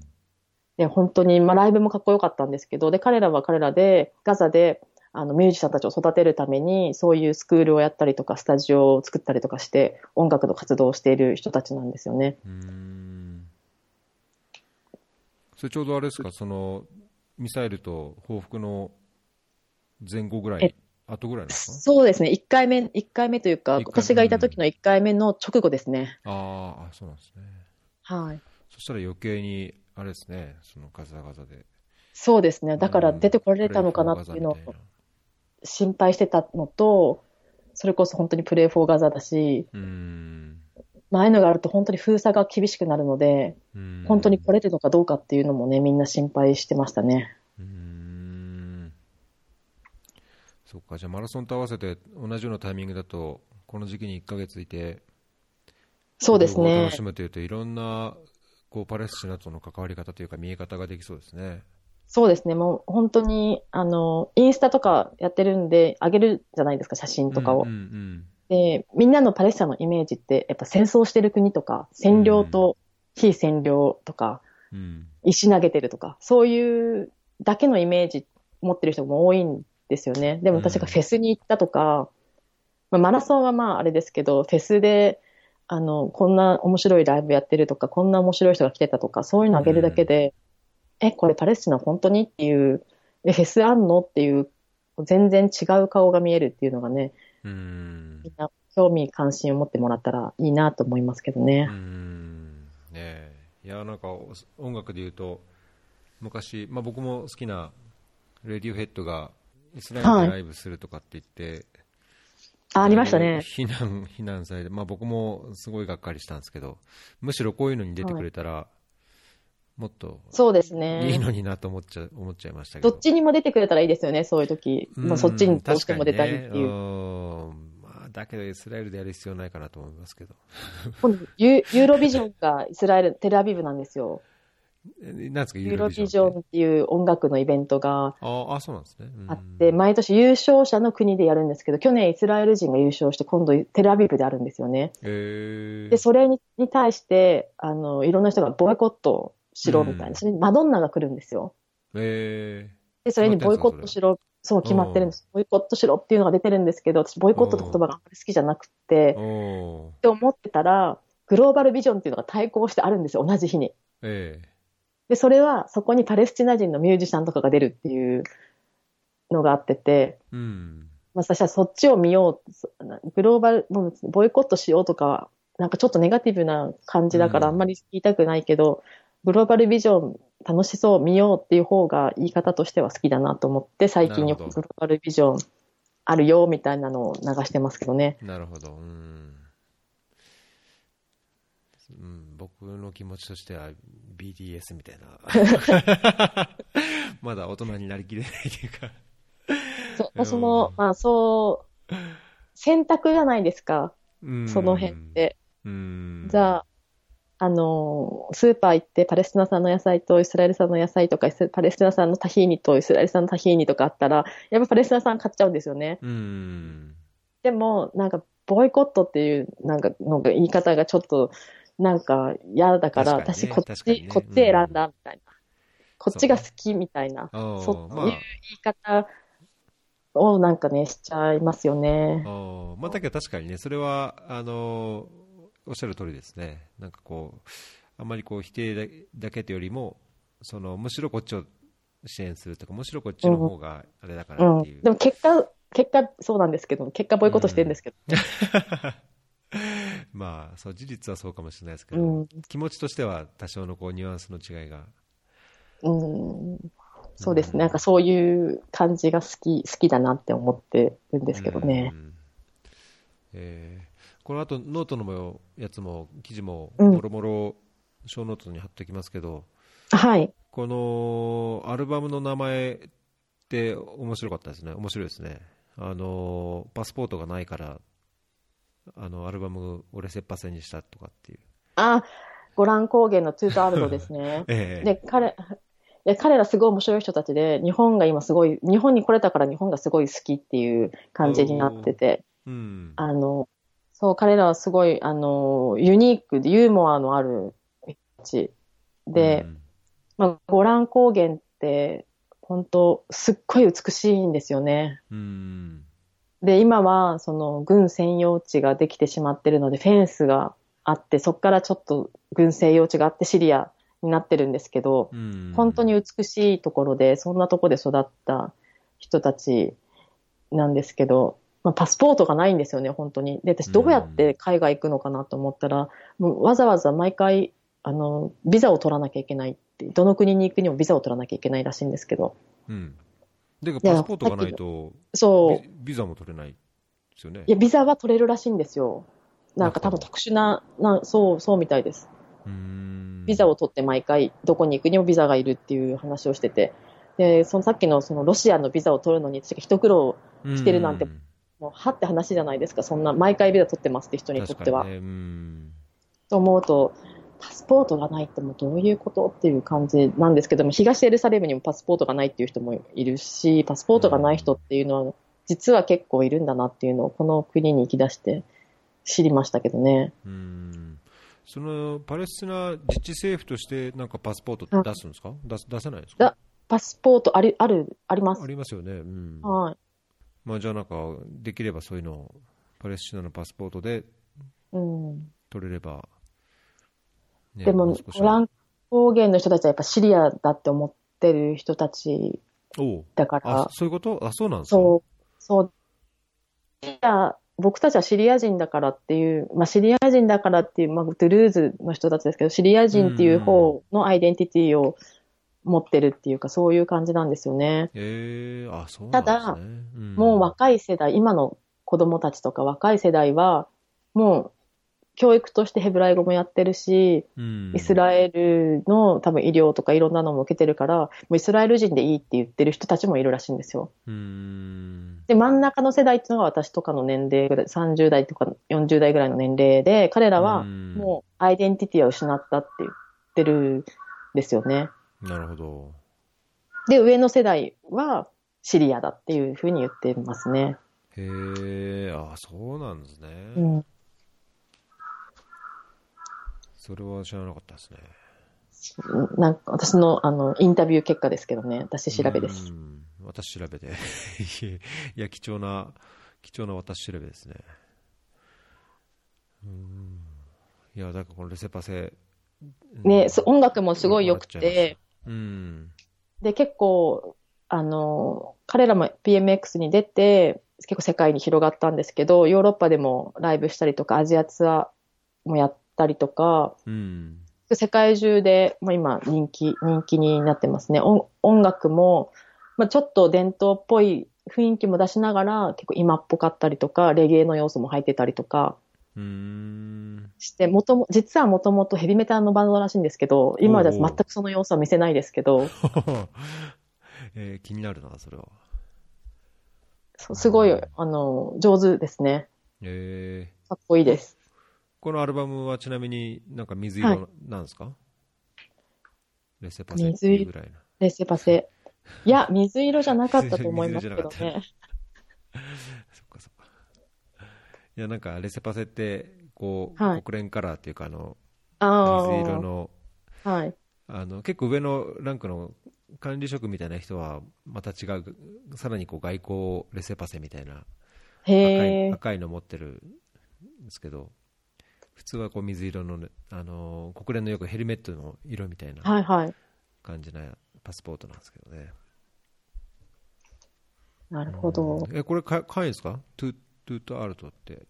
S2: で、本当に、まあライブもかっこよかったんですけど、で、彼らは彼らで、ガザで、あの、ミュージシャンたちを育てるために、そういうスクールをやったりとか、スタジオを作ったりとかして、音楽の活動をしている人たちなんですよね。うん
S1: それちょうどあれですか、その、ミサイルと報復の前後ぐらい後ぐらいですか？
S2: そうですね。1回目、一回目というか、私がいた時の1回目の直後ですね。
S1: ああ、そうなんですね。
S2: はい。
S1: そしたら余計に、あれですね、そのガザガザで。
S2: そうですね。だから出てこられたのかなっていうのを心配してたのと、それこそ本当にプレイフォーガザだし、うんまああいうのがあると本当に封鎖が厳しくなるので、本当に来れるのかどうかっていうのもね、みんな心配してましたね。
S1: そっか、じゃあマラソンと合わせて同じようなタイミングだと、この時期に1ヶ月いて、
S2: そうですね。
S1: 楽しむというと、いろんなこうパレスチナとの関わり方というか、見え方ができそうですね。
S2: そうですね、もう本当に、あの、インスタとかやってるんで、上げるじゃないですか、写真とかを。うんうんうん、で、みんなのパレスチナのイメージって、やっぱ戦争してる国とか、占領と非占領とか、うん、石投げてるとか、そういうだけのイメージ持ってる人も多いんですよね。でも私がフェスに行ったとか、まあ、マラソンはまああれですけど、フェスで、あの、こんな面白いライブやってるとか、こんな面白い人が来てたとか、そういうのあげるだけで、うん、え、これパレスチナ本当にっていう、え、フェスあんのっていう、全然違う顔が見えるっていうのがね、うん、みんな興味関心を持ってもらったらいいなと思いますけどね。うん
S1: ねいや、なんか音楽で言うと、昔、まあ僕も好きなレディオヘッドがイスラエルでライブするとかって言って、
S2: あ、ありましたね。
S1: 避難、避難されて、まあ僕もすごいがっかりしたんですけど、むしろこういうのに出てくれたら、はい、もっと、
S2: そうですね。
S1: いいのになと思っちゃ、思っちゃいましたけど。
S2: どっちにも出てくれたらいいですよね、そういう時。まあそっちにどうしても出たいっていう。
S1: ね、まあだけどイスラエルでやる必要ないかなと思いますけど。
S2: ユユーロビジョンがイスラエル、テルアビブなんですよ。
S1: なんですか
S2: ユーロビジョンっていう音楽のイベントが
S1: あそうなんですね、
S2: あって、毎年優勝者の国でやるんですけど、去年イスラエル人が優勝して、今度テルアビブであるんですよね。で、それにに対して、あの、いろんな人がボイコットしろみたいな、それにマドンナが来るんですよ。で、それにボイコットしろ、そう決まってるんです。ボイコットしろっていうのが出てるんですけど、私ボイコットって言葉があんまり好きじゃなくて、って思ってたら、グローバルビジョンっていうのが対抗してあるんですよ、同じ日に。えーで、それはそこにパレスチナ人のミュージシャンとかが出るっていうのがあってて、うん、まあ、私はそっちを見よう、グローバル、ボイコットしようとか、なんかちょっとネガティブな感じだからあんまり言いたくないけど、うん、グローバルビジョン楽しそう見ようっていう方が言い方としては好きだなと思って、最近よくグローバルビジョンあるよみたいなのを流してますけどね。
S1: なるほど。うん。うん、僕の気持ちとしては BTS みたいな。まだ大人になりきれないというか。
S2: そ私も、まあそう、選択じゃないですか、その辺って。じゃあ、あの、スーパー行ってパレスチナ産の野菜とイスラエル産の野菜とか、パレスチナ産のタヒーニとイスラエル産のタヒーニとかあったら、やっぱパレスチナ産買っちゃうんですよね。でも、なんか、ボイコットっていう、なんか、の言い方がちょっと、なんか嫌だから、ね、私こっち、ね、こっち選んだみたいな。こっちが好きみたいな。そういう言い方をなんかね、しちゃいますよね。
S1: まあ、だけど確かにね、それは、あの、おっしゃる通りですね。なんかこう、あんまりこう否定だけというよりも、その、むしろこっちを支援するとか、むしろこっちの方があれだからっていう。うんうん、
S2: でも結果、結果そうなんですけど、結果ボイコットしてるんですけど。うん
S1: まあそう事実はそうかもしれないですけど、うん、気持ちとしては多少のこうニュアンスの違いが。
S2: うんそうですね、うん、なんかそういう感じが好き好きだなって思ってるんですけどね。うん
S1: えー、この後ノートのやつも記事ももろもろショーノートに貼っておきますけど、
S2: はい、
S1: このアルバムの名前って面白かったですね、面白いですね。あのパスポートがないからあのアルバム俺切羽線にしたとかっていう。
S2: あ、ゴラン高原のツートアルドですね。ええ、で、彼、い彼らすごい面白い人たちで、日本が今すごい、日本に来れたから日本がすごい好きっていう感じになってて、うん、あの、そう、彼らはすごい、あの、ユニークでユーモアのある人たちで、うん、まあ、ゴラン高原って、本当すっごい美しいんですよね。
S1: うん。
S2: で、今は、その、軍専用地ができてしまってるので、フェンスがあって、そこからちょっと軍専用地があってシリアになってるんですけど、
S1: うん。
S2: 本当に美しいところで、そんなところで育った人たちなんですけど、まあ、パスポートがないんですよね、本当に。で、私どうやって海外行くのかなと思ったら、もうわざわざ毎回、あの、ビザを取らなきゃいけないって、どの国に行くにもビザを取らなきゃいけないらしいんですけど、
S1: うん。で、
S2: や
S1: パスポートがないと、
S2: そう、
S1: ビビザも取れないですよね。
S2: いや、ビザは取れるらしいんですよ。なんか多分
S1: 中
S2: 特殊な、なそう、そうみたいです。
S1: うん。
S2: ビザを取って毎回どこに行くにもビザがいるっていう話をしてて、で、そのさっきのそのロシアのビザを取るのに私が一苦労してるなんて
S1: うん
S2: もうはって話じゃないですか、そんな毎回ビザ取ってますって人にとっては。
S1: ねうん。
S2: と思うと、パスポートがないってもうどういうことっていう感じなんですけども、東エルサレムにもパスポートがないっていう人もいるし、パスポートがない人っていうのは実は結構いるんだなっていうのをこの国に行き出して知りましたけどね。
S1: うん。そのパレスチナ自治政府としてなんかパスポートって出すんですか、出す出せないんですか？
S2: だパスポートあり、ある、あります
S1: あ。りますよね。うん。
S2: はい。
S1: まあ、じゃあなんか、できればそういうのをパレスチナのパスポートで
S2: うん。
S1: 取れれば、ね
S2: でも、
S1: う少し。
S2: ゴラン高原の人たちはやっぱシリアだって思ってる人たちだから。
S1: あ、、そういうこと？あ、そうなんですか
S2: そう、そう。シリア僕たちはシリア人だからっていう、まあ、シリア人だからっていう、まあ、ドゥルーズの人たちですけど、シリア人っていう方のアイデンティティを持ってるっていうか、そういう感じなんですよね。
S1: えー、あ、そうね。
S2: ただ
S1: ん
S2: もう若い世代、今の子供たちとか若い世代は、もう教育としてヘブライ語もやってるし、
S1: うん
S2: イスラエルの多分医療とかいろんなのも受けてるから、もうイスラエル人でいいって言ってる人たちもいるらしいんですよ。
S1: うん。
S2: で、真ん中の世代っていうのが私とかの年齢ぐらい、30代とか40代ぐらいの年齢で、彼らは
S1: うん
S2: もうアイデンティティを失ったって言ってるんですよね。
S1: なるほど。
S2: で、上の世代はシリアだっていうふうに言ってますね。
S1: へえ、あ、そうなんですね。
S2: うん。
S1: それは知らなかったですね。
S2: なんか私のあのインタビュー結果ですけどね、私調べです。
S1: うん。私調べで。いや、貴重な、貴重な私調べですね。うん。いや、だからこのレセパセ。
S2: ね、そ音楽もすごい良くて、
S1: うん。
S2: で、結構、あの、彼らも PMX に出て、結構世界に広がったんですけど、ヨーロッパでもライブしたりとか、アジアツアーもやったりとか、
S1: うん。
S2: 世界中で、まあ、今人気、人気になってますね。音音楽も、まあ、ちょっと伝統っぽい雰囲気も出しながら、結構今っぽかったりとか、レゲエの要素も入ってたりとか
S1: うん。
S2: して、もとも、実はもともとヘビメタのバンドらしいんですけど、今は
S1: おうおう
S2: 全くその要素は見せないですけど、
S1: えー気になるな、それは。
S2: そうすごい、あの、上手ですね。
S1: えー
S2: かっこいいです。
S1: このアルバムはちなみになんか水色なんですか、レセパセっていうぐらいな。
S2: レセパセ。いや、水色じゃなかったと思いますけどね。
S1: いや、なんかレセパセって、こう、
S2: はい
S1: 国連カラーっていうか、あの。水色の、
S2: はい。
S1: あの、結構上のランクの管理職みたいな人は、また違う、さらにこう外交レセパセみたいな赤い。赤いの持ってるんですけど、普通はこう水色のね、あのー国連のよくヘルメットの色みたいな
S2: はいはい。
S1: 感じなパスポートなんですけどね。
S2: なるほど。
S1: え、これか買えんですか？トゥトゥとアルトって、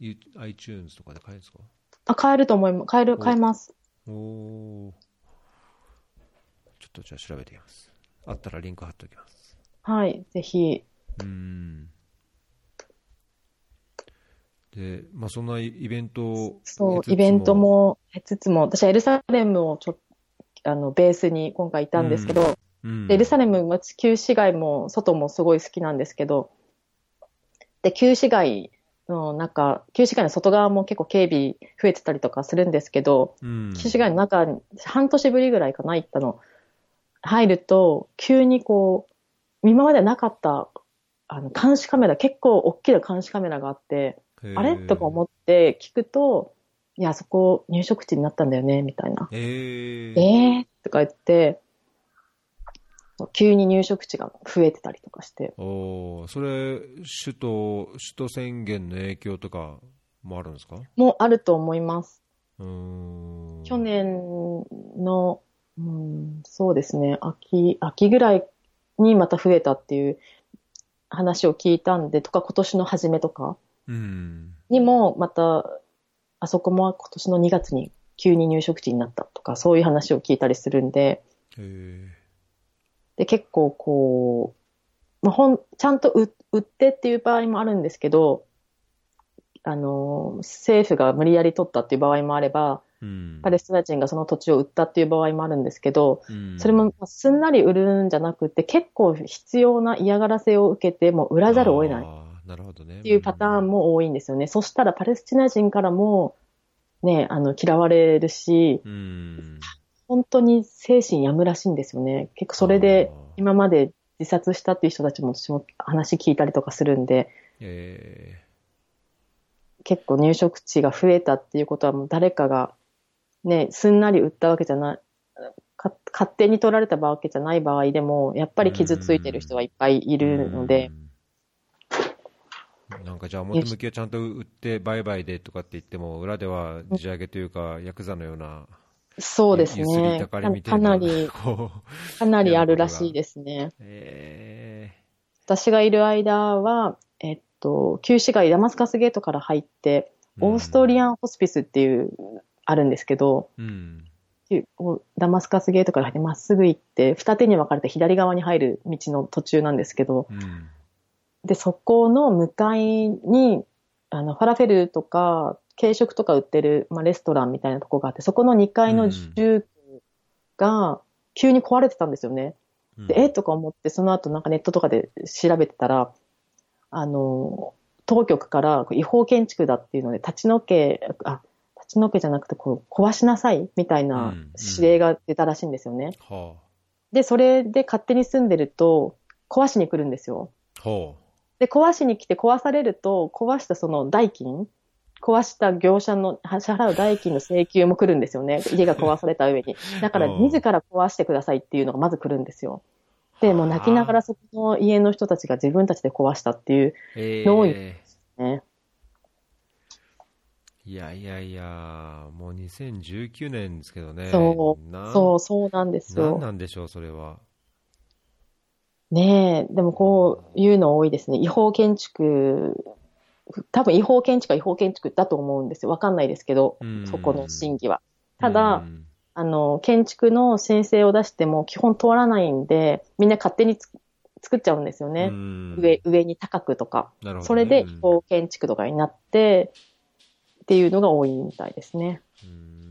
S1: iTunes とかで買えんですか？
S2: あ、買えると思います。買える、買えます。
S1: おーちょっとじゃあ調べてみます。あったらリンク貼っておきます。
S2: はい。ぜひ。
S1: うーん。で、まあそんなイベントを
S2: そう、イベントも経つつも、私はエルサレムをちょっと、あの、ベースに今回いたんですけど、
S1: うん
S2: でエルサレムは旧市街も外もすごい好きなんですけど、で、旧市街の中、旧市街の外側も結構警備増えてたりとかするんですけど、
S1: うん。
S2: 旧市街の中に半年ぶりぐらいかな、行ったの。入ると、急にこう、今までなかった、あの、監視カメラ、結構大きな監視カメラがあって、あれ？とか思
S1: っ
S2: って聞くと、いや、そこ入植地になったんだよね、みたいな。
S1: えー、
S2: えー？とか言って、急に入植地が増えてたりとかして。
S1: おーそれ、首都、首都宣言の影響とかもあるんですか？
S2: もうあると思います。
S1: うーん。
S2: 去年の、うん、そうですね、秋、秋ぐらいにまた増えたっていう話を聞いたんで、とか今年の初めとか
S1: うん。
S2: にもまた、あそこも今年の2月に急に入植地になったとか、そういう話を聞いたりするんで、
S1: へえ。
S2: で、結構こう、まあ、ほん、ちゃんと売売ってっていう場合もあるんですけど、あの、政府が無理やり取ったっていう場合もあれば、
S1: うん。
S2: パレスチナ人がその土地を売ったっていう場合もあるんですけど、
S1: うん
S2: それもまあすんなり売るんじゃなくて、結構必要な嫌がらせを受けて、もう売らざるを得ないっ。ていうパターンも多いんですよね。そしたらパレスチナ人からも、ね、あの、嫌われるし、
S1: うん。
S2: 本当に精神病むらしいんですよね。結構それで今まで自殺したっていう人たちも私も話聞いたりとかするんで、
S1: え
S2: 結構入植地が増えたっていうことはもう誰かがね、すんなり売ったわけじゃない、か勝手に取られたわけじゃない場合でも、やっぱり傷ついてる人はいっぱいい
S1: い
S2: るので、。
S1: うんなんかじゃあ表向きはちゃんと売って売買でとかって言っても、裏では地上げというか、ヤクザのような、
S2: そうですね。
S1: たか
S2: か
S1: いな。
S2: なり、かなりあるらしいですね。
S1: え
S2: 私がいる間は、えっと、旧市街ダマスカスゲートから入って、
S1: ー
S2: オーストリアンホスピスっていう、あるんですけど、
S1: うん。
S2: ダマスカスゲートから入ってまっすぐ行って、二手に分かれて左側に入る道の途中なんですけど、
S1: うん。
S2: で、そこの向かいに、あの、ファラフェルとか、軽食とか売ってる、まあ、レストランみたいなとこがあって、そこの2階の住居が急に壊れてたんですよね。
S1: うん
S2: で、え？とか思って、その後なんかネットとかで調べてたら、あの、当局から違法建築だっていうので、立ち退け、あ、立ち退けじゃなくて、こう、壊しなさいみたいな
S1: うん
S2: 指令が出たらしいんですよね。
S1: は
S2: で、それで勝手に住んでると、壊しに来るんですよ。で、壊しに来て壊されると、壊したその代金、壊した業者の支払う代金の請求も来るんですよね。家が壊された上に。だから、
S1: うん
S2: 自ら壊してくださいっていうのがまず来るんですよ。で、もう泣きながらそこの家の人たちが自分たちで壊したっていう
S1: あ。え
S2: 多い
S1: え
S2: ね。
S1: いやいやいや、もう2019年ですけどね。
S2: そうそう、そうなんですよ。
S1: なんでしょう、それは。
S2: ねえ、でもこういうの多いですね。違法建築、多分違法建築は違法建築だと思うんですよ。わかんないですけど、
S1: うん
S2: そこの審議は。ただ、
S1: うん
S2: あの、建築の申請を出しても基本通らないんで、みんな勝手につ作っちゃうんですよね。
S1: うん
S2: 上、上に高くとか。
S1: ね
S2: それで違法建築とかになって、っていうのが多いみたいですね。
S1: うん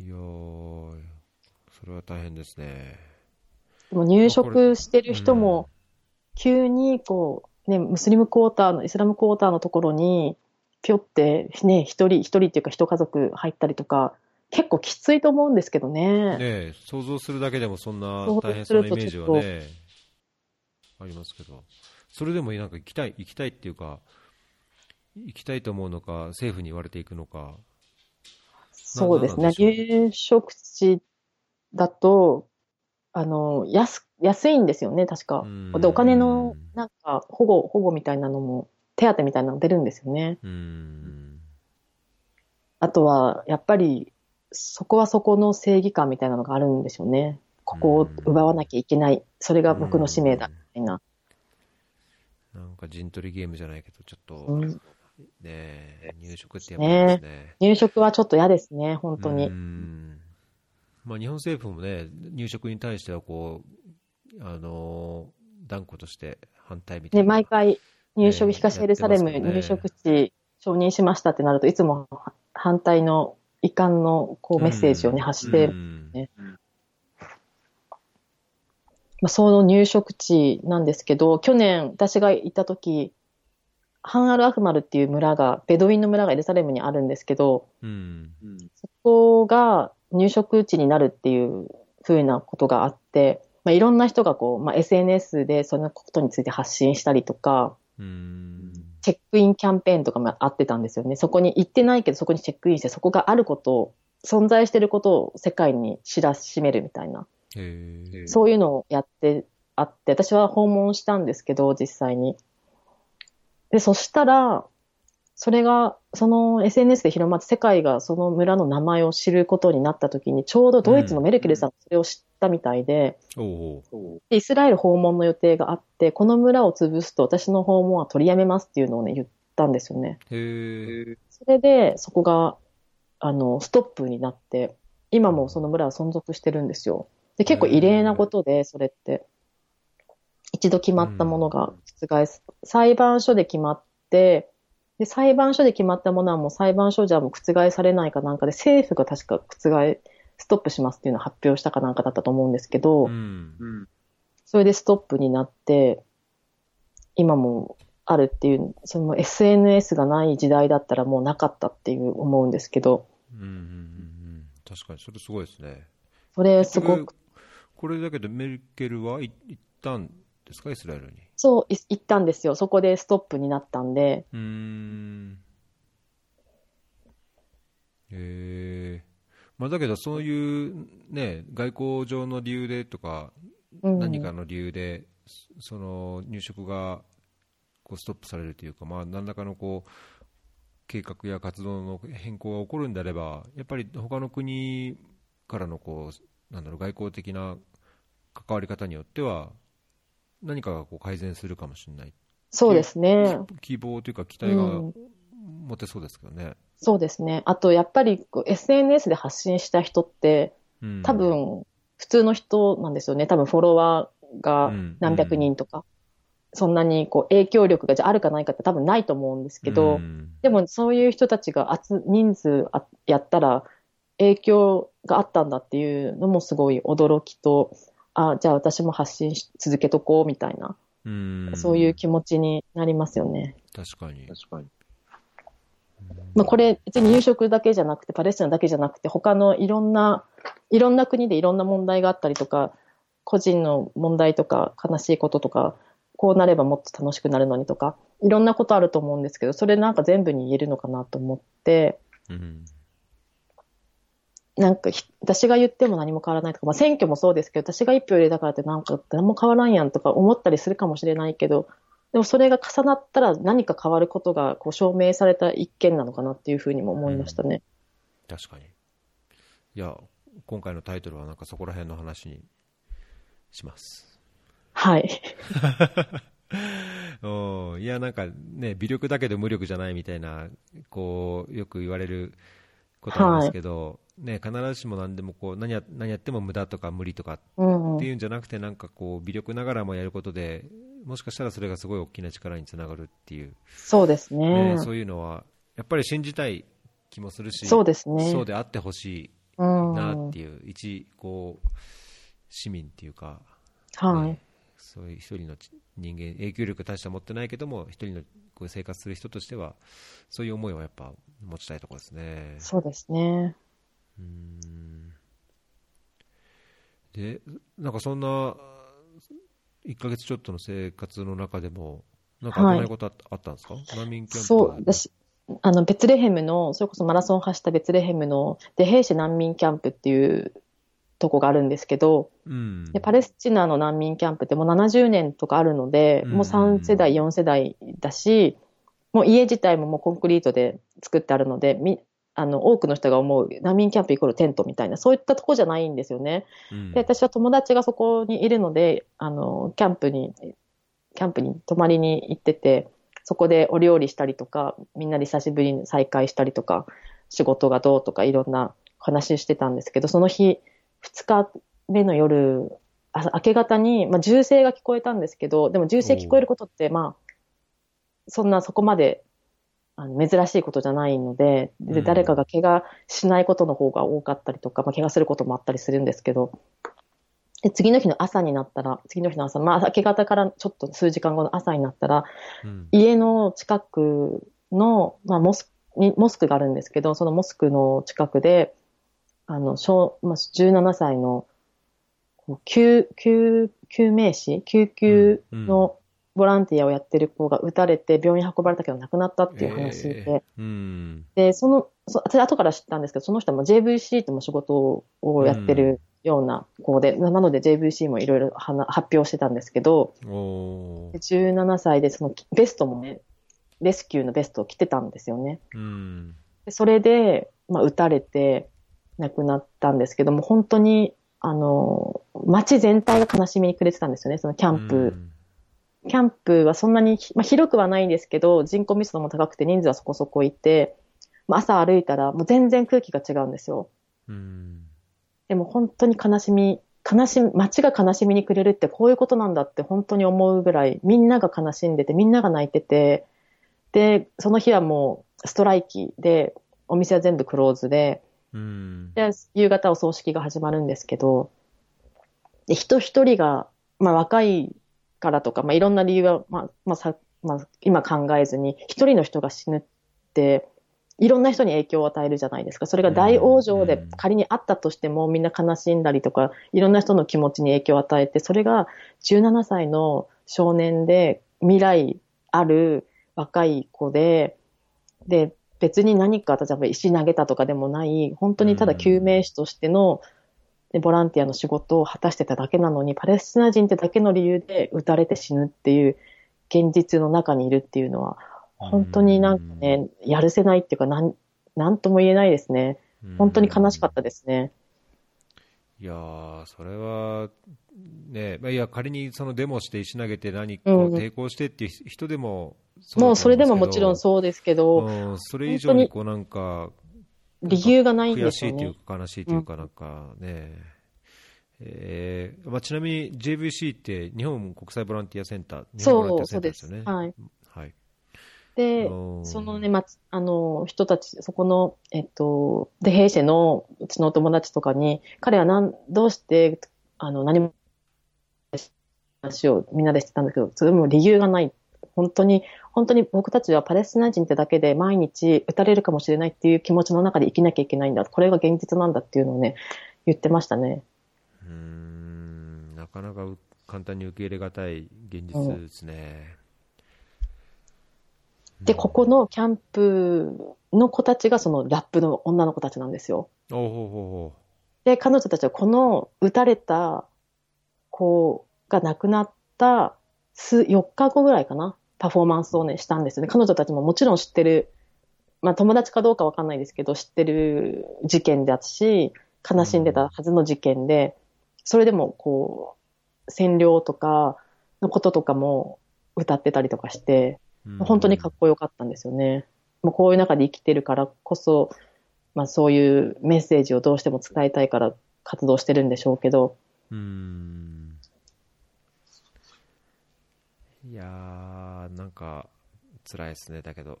S1: いやー、それは大変ですね。
S2: でも入植してる人も、急にこう、ね、ムスリムクォーターの、イスラムクォーターのところに、ぴょって、ね、一人、一人っていうか一家族入ったりとか、結構きついと思うんですけどね。
S1: ねえ想像するだけでもそんな大変そうなイメージはね、ありますけど、それでもなんか行きたい、行きたいっていうか、行きたいと思うのか、政府に言われていくのか、
S2: そうですね。入植地だと、あの、安、安いんですよね、確か。
S1: うん
S2: で、お金の、なんか、保護、保護みたいなのも、手当みたいなの出るんですよね。
S1: うん、
S2: あとは、やっぱり、そこはそこの正義感みたいなのがあるんでしょうね。ここを奪わなきゃいけない。それが僕の使命だ、みたいな。
S1: なんか陣取りゲームじゃないけど、ちょっと、
S2: うん
S1: ねえ入植ってやっぱりですね。
S2: 入植はちょっと嫌ですね、本当
S1: う
S2: に。
S1: んまあ、日本政府もね、入植に対してはこう、あのー断固として反対みたい
S2: ね、
S1: な。
S2: 毎回、入植、
S1: ね
S2: 東エルサレム入植地承認しましたってなると、いつも反対の遺憾のこうメッセージをね、発して
S1: うん。
S2: ねまあ、その入植地なんですけど、去年私が行った時、ハンアル・アフマルっていう村が、ベドウィンの村がエルサレムにあるんですけど、
S1: うん。
S2: そこが入植地になるっていう風なことがあって、まあ、いろんな人がこう、まあ、SNS でそのことについて発信したりとか、
S1: うん。
S2: チェックインキャンペーンとかもあってたんですよね。そこに行ってないけど、そこにチェックインして、そこがあることを、存在していることを世界に知らしめるみたいな。そういうのをやってあって、私は訪問したんですけど、実際に。で、そしたら、それが、その SNS で広まって世界がその村の名前を知ることになった時に、ちょうどドイツのメルケルさんがそれを知ったみたいで、
S1: おうおう
S2: でイスラエル訪問の予定があって、この村を潰すと私の訪問は取りやめますっていうのをね、言ったんですよね。
S1: へえ。
S2: それで、そこが、あの、ストップになって、今もその村は存続してるんですよ。で、結構異例なことで、それって。一度決まったものが覆す。裁判所で決まって、で、裁判所で決まったものはもう裁判所じゃもう覆されないかなんかで、政府が確か覆、ストップしますっていうのを発表したかなんかだったと思うんですけど、
S1: うん。
S2: それでストップになって、今もあるっていう、その SNS がない時代だったらもうなかったっていう思うんですけど、
S1: うんうんうんうん。確かに、それすごいですね。
S2: それすごく、
S1: これだけど、メルケルはい行ったんですか、イスラエルに。
S2: そう、い行ったんですよ。そこでストップになったんで、
S1: うーん。へえ。まあ、だけど、そういうね、外交上の理由でとか、
S2: うん、
S1: 何かの理由で、その入植がこうストップされるというか、まあ、何らかのこう計画や活動の変更が起こるんであれば、やっぱり他の国からのこうなんだろう外交的な関わり方によっては、何かがこう改善するかもしれない、
S2: そうですね。
S1: 希望というか、期待が
S2: うん
S1: 持てそうですけどね。
S2: そうですね。あと、やっぱりこう SNS で発信した人って、
S1: うん
S2: 多分、普通の人なんですよね。多分、フォロワーが何百人とか、そんなにこう影響力がじゃああるかないかって多分ないと思うんですけど、
S1: うん
S2: でもそういう人たちが集人数あやったら影響があったんだっていうのもすごい驚きと、あ、じゃあ私も発信し続けとこうみたいな、
S1: うん
S2: そういう気持ちになりますよね。
S1: 確かに。
S3: 確かに。
S2: まあ、これ別に入植だけじゃなくて、パレスチナだけじゃなくて、他のいろんな、いろんな国でいろんな問題があったりとか、個人の問題とか悲しいこととか、こうなればもっと楽しくなるのにとか、いろんなことあると思うんですけど、それなんか全部に言えるのかなと思って、
S1: うん
S2: なんかひ私が言っても何も変わらないとか、まあ選挙もそうですけど、私が一票入れたからってなんか何も変わらんやんとか思ったりするかもしれないけど、でもそれが重なったら何か変わることがこう証明された一件なのかなっていうふうにも思いましたね。
S1: 確かに。いや、今回のタイトルはなんかそこら辺の話にします。
S2: はい。
S1: うんいや、なんかね、微力だけど無力じゃないみたいな、こう、よく言われることなんですけど、ね、必ずしも何でもこう何や、何やっても無駄とか無理とかっ
S2: うん
S1: ていうんじゃなくて、なんかこう、微力ながらもやることで、もしかしたらそれがすごい大きな力につながるっていう、
S2: そうですね。
S1: ね、そういうのは、やっぱり信じたい気もするし、
S2: そうですね。
S1: そうであってほしい
S2: うん。
S1: なっていう、一こう市民っていうか、
S2: はい。
S1: ねそういう一人のち人間、影響力大した持ってないけども、一人のこう生活する人としては、そういう思いはやっぱ持ちたいところですね。
S2: そうですね。
S1: うーんで、なんかそんな1ヶ月ちょっとの生活の中でも、なんか危ないことあ,、あったんですか？難民キャンプ
S2: そう、私、あの、ベツレヘムの、それこそマラソンを走ったベツレヘムの、で、兵士難民キャンプっていうとこがあるんですけど、
S1: うん、
S2: でパレスチナの難民キャンプってもう70年とかあるので、
S1: うん。
S2: もう3世代、4世代だし、もう家自体ももうコンクリートで作ってあるので、みあの多くの人が思う難民キャンプイコールテントみたいな、そういったとこじゃないんですよね。
S1: うん。
S2: で、私は友達がそこにいるので、あの、キャンプに、キャンプに泊まりに行ってて、そこでお料理したりとか、みんなで久しぶりに再会したりとか、仕事がどうとかいろんな話してたんですけど、その日、2日目の夜、あ明け方に、まあ、銃声が聞こえたんですけど、でも銃声聞こえることって、まあ、そんなそこまであの珍しいことじゃないので、で
S1: うん。
S2: 誰かが怪我しないことの方が多かったりとか、まあ、怪我することもあったりするんですけど、で次の日の朝になったら、次の日の朝、まあ、明け方からちょっと数時間後の朝になったら、
S1: うん。
S2: 家の近くの、まあ、モスにモスクがあるんですけど、そのモスクの近くで、あの、小まあ、17歳の救、救、救命士救急のボランティアをやってる子が撃たれて病院に運ばれたけど亡くなったっていう話で、
S1: えーうん。
S2: で、その、そ私後から知ったんですけど、その人も JVC とも仕事をやってるような子で、なので JVC もいろいろ発表してたんですけど、
S1: おー。
S2: 17歳でそのベストもね、レスキューのベストを着てたんですよね。
S1: うん。
S2: でそれで、まあ、撃たれて亡くなったんですけども、本当に、あの、街全体が悲しみに暮れてたんですよね、そのキャンプ。
S1: うん
S2: キャンプはそんなに、まあ、広くはないんですけど、人口密度も高くて人数はそこそこいて、まあ、朝歩いたらもう全然空気が違うんですよ。
S1: うん。
S2: でも本当に悲しみ、悲しみ、街が悲しみに暮れるってこういうことなんだって本当に思うぐらい、みんなが悲しんでて、みんなが泣いてて、で、その日はもうストライキで、お店は全部クローズで、
S1: うん。
S2: で、夕方お葬式が始まるんですけど、で人一人が、まあ若いからとか、まあいろんな理由は、まあ、まあさ、まあ今考えずに、一人の人が死ぬって、いろんな人に影響を与えるじゃないですか。それが大往生で
S1: うん
S2: 仮にあったとしても、みんな悲しんだりとか、いろんな人の気持ちに影響を与えて、それが17歳の少年で、未来ある若い子で、で、別に何か、例えば石投げたとかでもない、本当にただ救命士としての、でボランティアの仕事を果たしてただけなのに、パレスチナ人ってだけの理由で撃たれて死ぬっていう現実の中にいるっていうのは、本当になんかね、やるせないっていうか、なん、なんとも言えないですね。本当に悲しかったですね。
S1: いやー、それは、ね、まあいや、仮にそのデモして石投げて何か
S2: うん
S1: 抵抗してっていう人でも
S2: もうそれでももちろん
S1: う
S2: そうですけど、
S1: うん、それ以上にこうなんか、
S2: 理由がないん
S1: 悔
S2: ですよね
S1: しいという。か悲しいというか、なんかね、えーまあ、ちなみに JVC って日本国際ボランティアセンター、日本ボランティアセンター
S2: そう、そうで
S1: ですよね。。
S2: すはい。
S1: はい。
S2: で、
S1: うん
S2: そのね、ま、あの、人たち、そこの、えっと、で、兵士のうちのお友達とかに、彼はなん、どうして、あの、何も、話をみんなでしてたんだけど、それも理由がない。本当に、本当に僕たちはパレスチナ人ってだけで毎日撃たれるかもしれないっていう気持ちの中で生きなきゃいけないんだ。これが現実なんだっていうのをね、言ってましたね。
S1: うーんなかなかう簡単に受け入れがたい現実ですね。
S2: で、ここのキャンプの子たちがそのラップの女の子たちなんですよ。
S1: おほうほうほ
S2: で、彼女たちはこの撃たれた子が亡くなった数、4日後ぐらいかな、パフォーマンスをね、したんですよね。彼女たちももちろん知ってる、まあ友達かどうかわかんないですけど、知ってる事件であったし、悲しんでたはずの事件で、それでもこう、占領とかのこととかも歌ってたりとかして、
S1: う
S2: 本当にかっこよかったんですよね。もうこういう中で生きてるからこそ、まあそういうメッセージをどうしても伝えたいから活動してるんでしょうけど、
S1: うーんいやー、なんか辛いですね、だけど。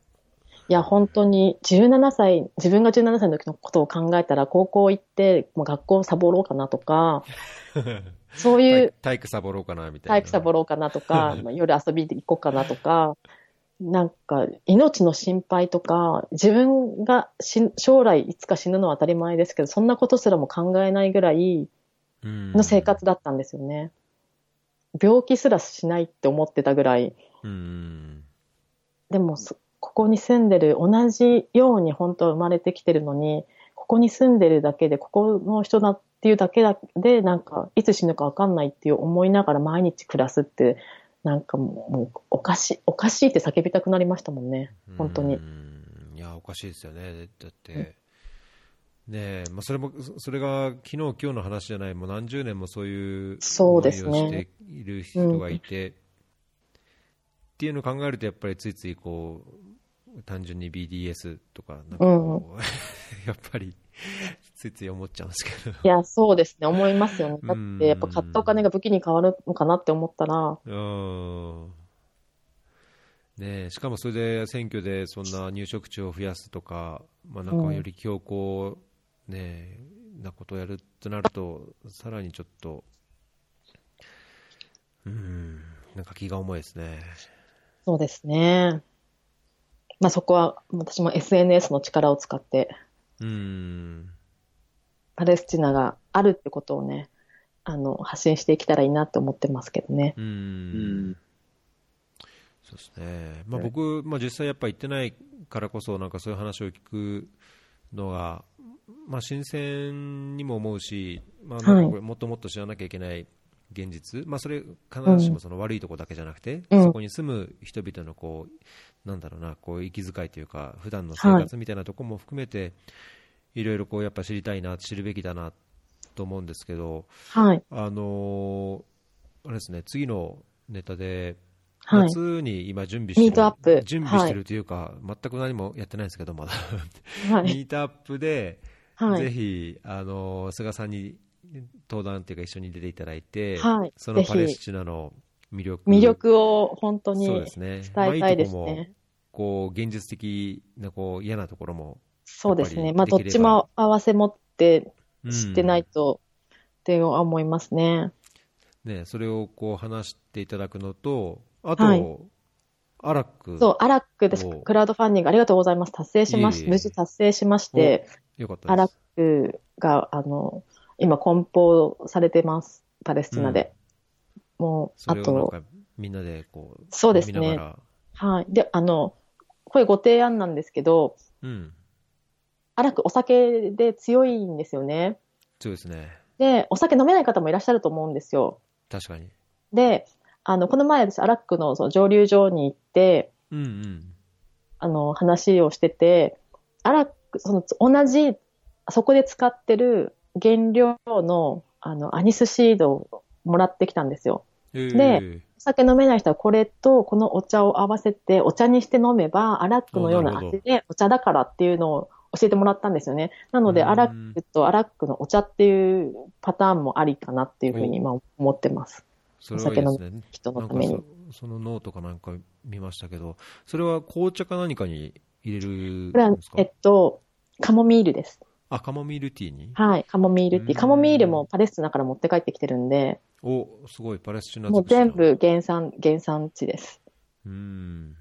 S2: いや本当に17歳、自分が17歳の時のことを考えたら高校行ってもう学校サボろうかなとか、そういう
S1: 体育サボろうかなみたいな。
S2: 体育サボろうかなとか、まあ夜遊びで行こうかなとか、なんか命の心配とか、自分が死将来いつか死ぬのは当たり前ですけど、そんなことすらも考えないぐらい
S1: うん
S2: の生活だったんですよね。病気すらしないって思ってたぐらい、
S1: うん。
S2: でもそここに住んでる同じように本当は生まれてきてるのに、ここに住んでるだけで、ここの人だっていうだけで、なんか、いつ死ぬかわかんないっていう思いながら毎日暮らすって、なんかもう、おかしい、おかしいって叫びたくなりましたもんね。本当に
S1: うんいや、おかしいですよね。だって、ねえ、まあ、それも、そそれが昨日、今日の話じゃない、もう何十年もそういう
S2: そうですね。
S1: 思いをしている人がいて、っていうのを考えると、やっぱりついついこう、単純に BDS とか、なんかこう、やっぱり、ついつい思っちゃうんですけど。
S2: いや、そうですね、思いますよね。だ
S1: うん。
S2: って、やっぱ買ったお金が武器に変わるのかなって思ったら、
S1: うん。ねえしかもそれで選挙でそんな入植地を増やすとか、まあ、なんかより強硬、ねえなことをやるとなると、さらにちょっと、うん、なんか気が重いですね。
S2: そうですね。まあそこは私も SNS の力を使って、
S1: うん、
S2: パレスチナがあるってことをね、あの、発信していけたらいいなって思ってますけどね。
S1: うん、
S3: うん
S1: そうですね、まあ、僕、まあ、実際やっぱ行ってないからこそ、なんかそういう話を聞くのが、まあ、新鮮にも思うし、まあ、なんかこれもっともっと知らなきゃいけない現実、まあ、それ必ずしもその悪いところだけじゃなくて、
S2: うん。
S1: そこに住む人々のこうなんだろうなこう息遣いというか普段の生活みたいなところも含めて、い、ろいろこうやっぱ知りたいな知るべきだなと思うんですけど、
S2: はい。
S1: あのーあれですね次のネタで
S2: はい。
S1: 夏に今準備してる、
S2: ミートアップ
S1: 準備してるというか、全く何もやってないんですけどまだ
S2: はい。
S1: ミートアップで、ぜ
S2: はい。
S1: ひあの菅さんに登壇っていうか一緒に出ていただいて、
S2: はい
S1: そのパレスチナの魅力
S2: 魅力を本当に伝
S1: ですね
S2: えたいです
S1: まあいいとこも
S2: ね。
S1: こう現実的なこう嫌なところも、
S2: そうですね。まあ、どっちも合わせ持って
S1: うん
S2: 知ってないとって思いますね。
S1: ね、それをこう話していただくのとあと、
S2: はい
S1: アラック
S2: そう、アラックです。クラウドファンディングありがとうございます。達成しまし無事達成しまして、
S1: よかった
S2: アラックが、あの、今梱包されてます。パレスチナで。もう、
S1: そ
S2: あと、
S1: みんなでこう
S2: そうですねはい。で、あの、これご提案なんですけど、
S1: うん
S2: アラックお酒で強いんですよね。
S1: そうですね
S2: で、お酒飲めない方もいらっしゃると思うんですよ。
S1: 確かに
S2: で、あの、この前私、アラックのその蒸留所に行って、
S1: うんうん
S2: あの、話をしてて、アラック、その、同じ、そこで使ってる原料の、あの、アニスシードをもらってきたんですよ。
S1: えー
S2: でお酒飲めない人はこれとこのお茶を合わせてお茶にして飲めば、アラックのような味でお茶だからっていうのを教えてもらったんですよね。なので、
S1: うん
S2: アラックとアラックのお茶っていうパターンもありかなっていうふうに今思ってます。
S1: それはいいですね
S2: 人のために。
S1: そそのノートかなんか見ましたけど、それは紅茶か何かに入れる
S2: えっと、カモミールです。
S1: あ、カモミールティーに？
S2: はい、カモミールって
S1: うん
S2: カモミールもパレスチナから持って帰ってきてるんで、
S1: お、すごい、パレスチナ
S2: もう全。部原産、原産地です。
S1: うん。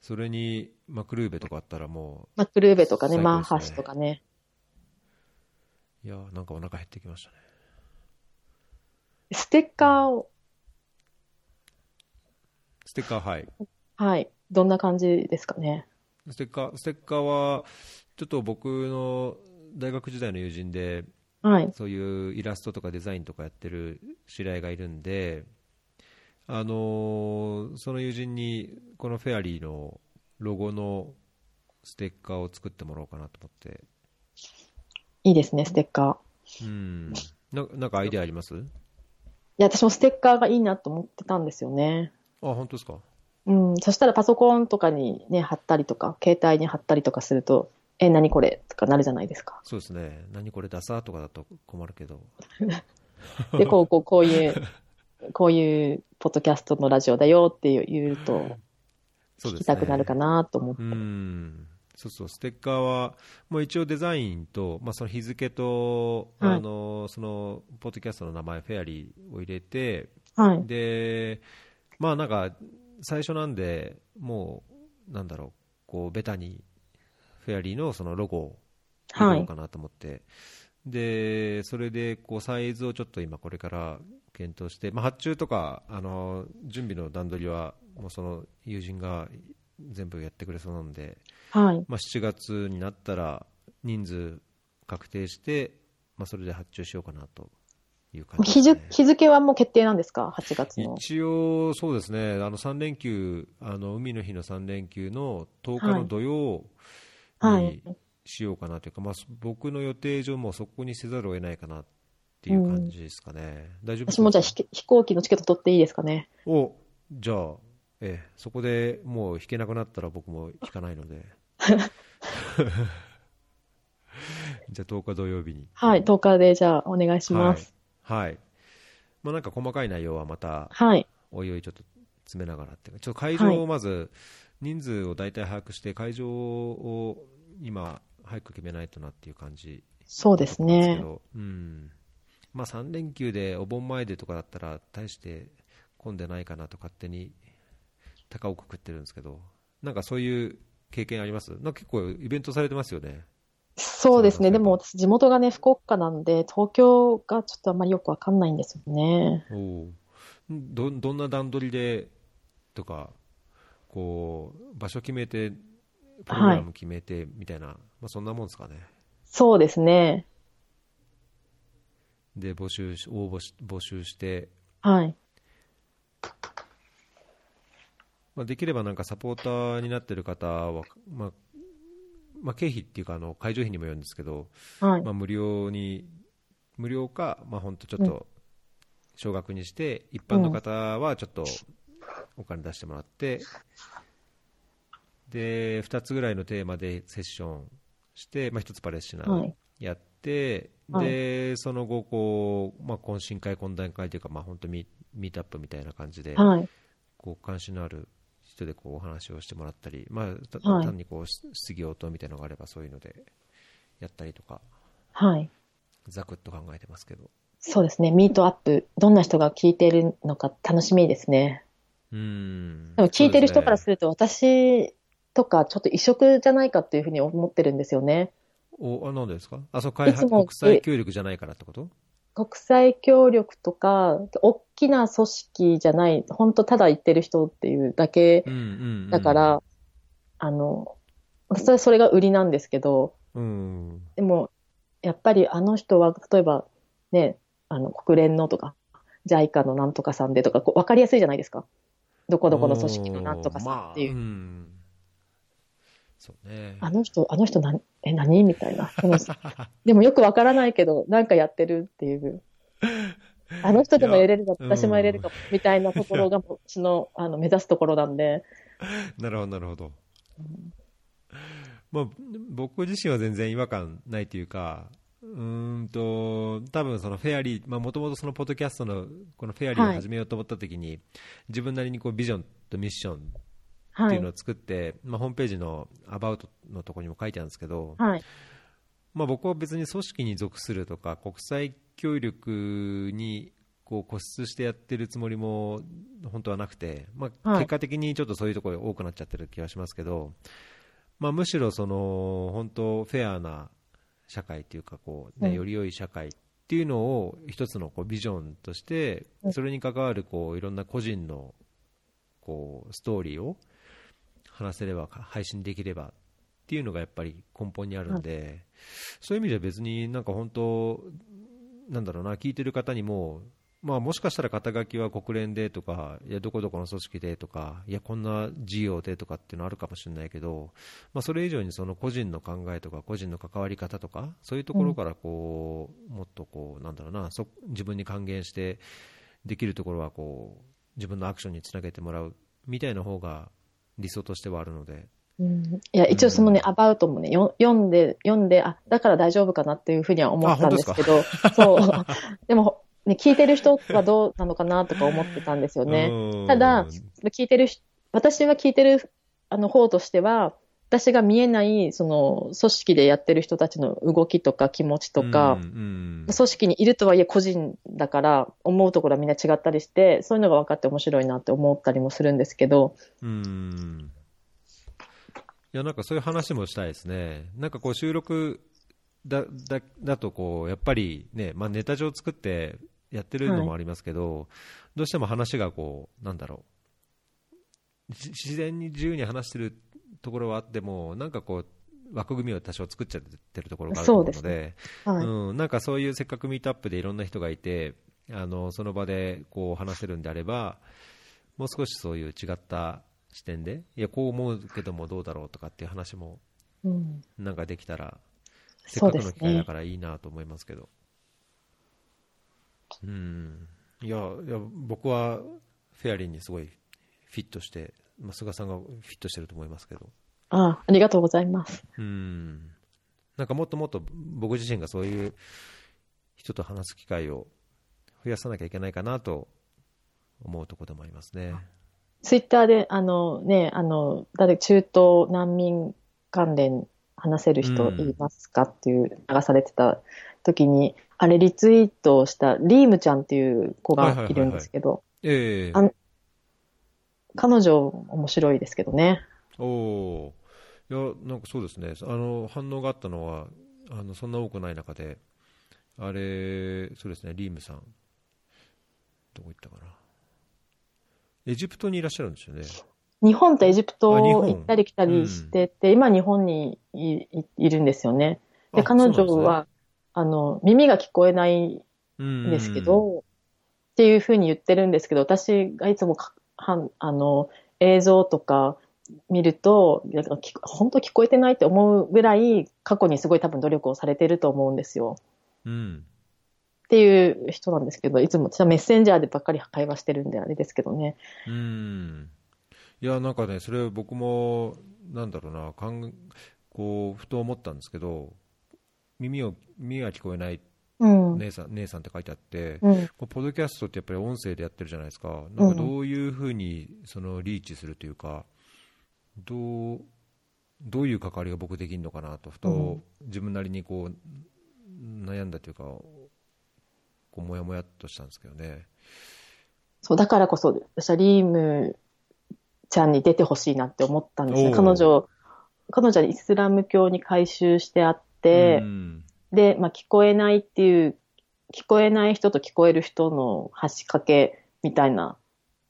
S1: それに、マクルーベとかあったらも
S2: マクルーベとかね、マーハシとかね。
S1: う、いやーなんかお腹減ってきましたね。
S2: ステッカーを、
S1: ステッカー、はい。
S2: はい、どんな感じですかね？
S1: ステッカー、ステッカーは、ちょっと僕の大学時代の友人で、
S2: はい、
S1: そういうイラストとかデザインとかやってる知り合いがいるんで、あのーその友人にこのフェアリーのロゴのステッカーを作ってもらおうかなと思って、
S2: いいですね、ステッカー。
S1: うん、ななんかアイデアあります？
S2: いや、私もステッカーがいいなと思ってたんですよね。
S1: あ、本当ですか？
S2: うん、そしたらパソコンとかにね、貼ったりとか、携帯に貼ったりとかすると、え、何これ？とかなるじゃないですか。
S1: そうですね、何これダサとかだと困るけど、
S2: で、こう、こう、こういう、こういうポッドキャストのラジオだよって言うと。聞きたくなるかなと思って。
S1: うんそうそう、ステッカーは、もう一応デザインと、まあ、その日付と、
S2: はい。
S1: あのそのポッドキャストの名前、フェアリーを入れて、
S2: はい。
S1: で、まあなんか、最初なんで、もう、なんだろう、こう、ベタに、フェアリーのそのロゴを入れようかなと思って、で、それで、こう、サイズをちょっと今これから検討して、まあ発注とか、あの、準備の段取りは、もうその友人が全部やってくれそうなんで、
S2: はい。
S1: まあ7月になったら人数確定して、まあそれで発注しようかなという感じね。
S2: 付日付はもう決定なんですか ?8 月の。
S1: 一応、そうですね、あの3連休、あの海の日の3連休の10日の土曜
S2: はい
S1: にしようかなというか、まあ、僕の予定上、もうそこにせざるを得ないかなっていう感じですかね、大丈夫
S2: 私もじゃあ飛飛行機のチケット取っていいですかね？
S1: おじゃあ、ええ、そこでもう引けなくなったら僕も引かないので、じゃあ10日土曜日に。
S2: はい。10日でじゃあお願いします。
S1: はい、はいまあ、なんか細かい内容はまた
S2: はい。
S1: おいおいちょっと詰めながらっていうかちょっと会場をまず人数を大体把握して会場を今早く決めないとなっていう感じ
S2: そうですね。
S1: どうんまあ、3連休でお盆前でとかだったら大して混んでないかなと勝手に高をくくってるんですけどなんかそういう経験あります？なんか結構イベントされてますよね
S2: そうですね。
S1: で
S2: も私地元がね、福岡なんで、東京がちょっとあんまりよくわかんないんですよね。
S1: おうどどんな段取りでとかこう場所決めてプログラム決めてみたいな、まあ、そんなもんですかね。
S2: そうですね。
S1: で、募集し、応募し、募集して、
S2: はい。
S1: まあ、できればなんかサポーターになってる方は、まあ、まあ、経費っていうか、あの、会場費にもよるんですけど、
S2: はい。
S1: まあ、無料に、無料か、まあ、本当ちょっと、少額にして、一般の方はちょっとお金出してもらって、で、2つぐらいのテーマでセッションして、まあ、1つパレスチナ
S2: はい。
S1: やって、
S2: はい
S1: で、その後、こう、まあ、懇親会、懇談会というか、まあ、本当ミミートアップみたいな感じで、
S2: はい。
S1: こう関心のある人でこうお話をしてもらったり、まあ、単にこうし質疑応答みたいなのがあればそういうのでやったりとか
S2: はい。
S1: ざくっと考えてますけど
S2: そうですね。ミートアップ。どんな人が聞いているのか楽しみですね。
S1: うーん
S2: でも聞いてる人からす
S1: る
S2: ると、私とかちょっと異色じゃないかっていうふうに思ってるんですよね。
S1: おあなんでですか？あそう開発国際協力じゃないからってこと？
S2: 国際協力とか、大きな組織じゃない、本当ただ言ってる人っていうだけだから、あの、私はそれが売りなんですけど、
S1: うん
S2: でも、やっぱりあの人は、例えばね、あの、国連のとか、JICA のなんとかさんでとか、こう分かりやすいじゃないですか。どこどこの組織のなんとかさんっていう。
S1: まあうんそうね。
S2: あの人、あの人何、え、何？みたいな。でもよくわからないけど、なんかやってるっていう。あの人でもやれるか、私もやれるか、みたいなところが、私の、あの、目指すところなんで。
S1: なるほどなるほど、まあ、僕自身は全然違和感ないというか、うーんと多分そのフェアリー、もともとそのポッドキャストのこのフェアリーを始めようと思ったときに、自分なりにこうビジョンとミッションって
S2: はいいう
S1: の。を作って、まあ、ホームページのアバウトのところにも書いてあるんですけど、
S2: はい。
S1: まあ、僕は別に組織に属するとか国際協力にこう固執してやってるつもりも本当はなくて、まあ、
S2: はい
S1: 結果的にちょっとそういうところが多くなっちゃってる気がしますけど、まあ、むしろその本当フェアな社会というかこう、ね
S2: うん
S1: より良い社会っていうのを一つのこうビジョンとして
S2: うん
S1: それに関わるこういろんな個人のこうストーリーを話せれば配信できればっていうのがやっぱり根本にあるんで、そういう意味では別になんか本当、なんだろうな、聞いてる方にも、まあ、もしかしたら肩書きは国連でとか、いや、どこどこの組織でとか、いや、こんな事業でとかっていうのあるかもしれないけど、まあ、それ以上にその個人の考えとか、個人の関わり方とか、そういうところからこう、もっとこう、なんだろうな、そ自分に還元してできるところはこう、自分のアクションにつなげてもらうみたいな方が理想としてはあるので、
S2: うん、いや、一応そのね、アバウトもね、よ読んで、読んで、あ、だから大丈夫かなっていうふうには思ったんですけど、そう。でも、ね、聞いてる人はどうなのかなとか思ってたんですよね。
S1: うん。
S2: ただ、聞いてるし、私は聞いてるあの方としては、私が見えない、その、組織でやってる人たちの動きとか気持ちとか、
S1: うんうん。
S2: 組織にいるとはいえ個人だから、思うところはみんな違ったりして、そういうのが分かって面白いなって思ったりもするんですけど、
S1: うん。いやなんかそういう話もしたいですね、なんかこう収録だだだとこう、やっぱりね、まあ、ネタ上作ってやってるのもありますけど、どうしても話がこう、なんだろう、し自然に自由に話してるところはあっても、なんかこう、枠組みを多少作っちゃってるところがあると思うの
S2: そう
S1: で、
S2: はい。
S1: うん、なんかそういうせっかくミートアップでいろんな人がいて、あのその場でこう話せるんであれば、もう少しそういう違った視点で、いや、こう思うけどもどうだろうとかっていう話も
S2: うん、
S1: なんかできたら、せっ
S2: そうです
S1: かくの機会だ
S2: ね。
S1: からいいなと思いますけど。うん、いや、いや僕はフェアリーにすごいフィットして、まあ、菅さんがフィットしてると思いますけど。
S2: あありがとうございます。
S1: うんなんかもっともっと僕自身がそういう人と話す機会を増やさなきゃいけないかなと思うところでもありますね。
S2: ツイッターで、あのね、あの、誰、中東難民関連話せる人いますかっていう流されてた時に、あれリツイートをしたリームちゃんっていう子がいるんですけど、
S1: ええ
S2: あ彼女面白いですけどね。
S1: おいや、なんかそうですね、あの反応があったのは、あのそんな多くない中で、あれ、そうですね、リームさん、どこ行ったかな、エジプトにいらっしゃるんですよね。
S2: 日本とエジプト行ったり来たりしてて、今日本にいいいるんですよね。で、
S1: あ
S2: 彼女は、あの、耳が聞こえない
S1: うん
S2: んですけど、っていうふうに言ってるんですけど、私がいつもかはんあの映像とか見ると、本当聞こえてないって思うぐらい、過去にすごい多分努力をされてると思うんですよ。
S1: うん。
S2: っていう人なんですけど、いつもメッセンジャーでばっかり会話してるんであれですけどね。
S1: うん。いや、なんかね、それ僕も、なんだろうな、かんこう、ふと思ったんですけど、耳を、耳が聞こえない
S2: うん。
S1: 姉さん、姉さんって書いてあって、
S2: うん。
S1: ポッドキャストってやっぱり音声でやってるじゃないですか。なんかどういうふうにそのリーチするというか、どう、どういう関わりが僕できるのかなと、ふと
S2: うん
S1: 自分なりにこう、悩んだというか、こう、もやもやっとしたんですけどね。
S2: そう、だからこそ、私はリームちゃんに出てほしいなって思ったんです彼女、彼女はイスラム教に改宗してあって、
S1: うん
S2: で、まあ、聞こえないっていう、聞こえない人と聞こえる人の橋掛けみたいな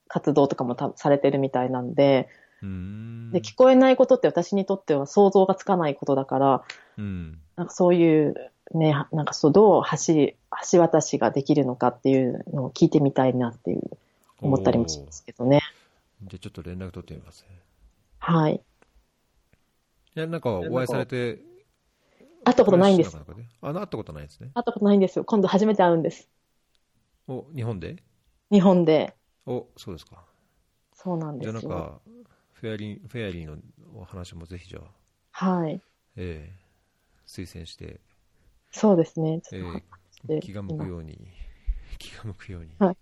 S2: 活動とかもたされてるみたいなんで
S1: うん
S2: で、聞こえないことって私にとっては想像がつかないことだから、
S1: うん
S2: なんかそういう、ね、なんかそう、どう橋、橋渡しができるのかっていうのを聞いてみたいなっていう、思ったりもしますけどね。
S1: じゃあちょっと連絡取ってみますね。
S2: はい。
S1: いや、なんかお会いされて、
S2: 会ったことないんです。
S1: あ、会ったことないですね。
S2: 会ったことないんですよ。今度初めて会うんです。
S1: お、日本で？
S2: 日本で。
S1: お、そうですか。
S2: そうなん
S1: じゃあなん
S2: ですよ。
S1: か、フェアリー、フェアリーのお話もぜひじゃあ、
S2: はい。
S1: ええ推薦して、
S2: そうですね。
S1: え
S2: ちょっと
S1: え気が向くように、気が向くように。
S2: はい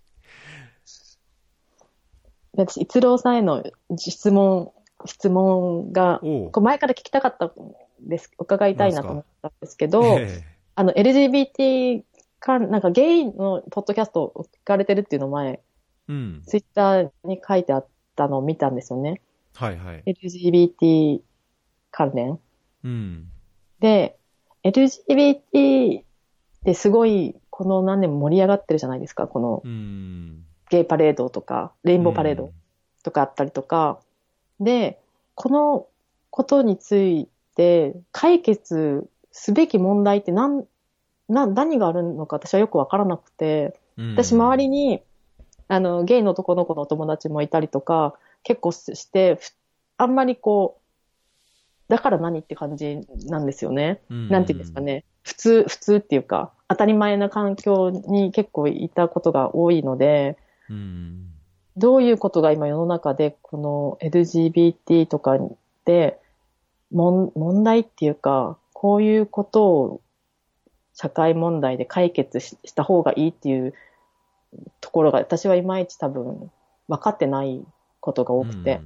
S2: 私、一郎さんへの質問、質問が、こう前から聞きたかったんです、伺いたいなと思ったんですけど、
S1: え
S2: あの、LGBT か、なんかゲイのポッドキャストを聞かれてるっていうのを前、
S1: えうん。
S2: ツイッターに書いてあったのを見たんですよね。
S1: はいはい。
S2: LGBT 関連。
S1: うん。
S2: で、LGBT ってすごい、この何年も盛り上がってるじゃないですか。この
S1: うん。
S2: ゲイパレードとか、レイ
S1: レ
S2: ンボーパレードとかあったりとか。で、このことについて解決すべき問題って何、な何があるのか私はよくわからなくて、私周りに、あの、ゲイの男の子のお友達もいたりとか、結構して、ふあんまりこう、だから何って感じなんですよね。
S1: に
S2: なんていうんですか。ね。普通、普通っていうか、当たり前な環境に結構いたことが多いので、
S1: うん。
S2: どういうことが今世の中で、この LGBT とかで、もん問題っていうか、こういうことを社会問題で解決しした方がいいっていうところが、私はいまいち多分分かってないことが多くて。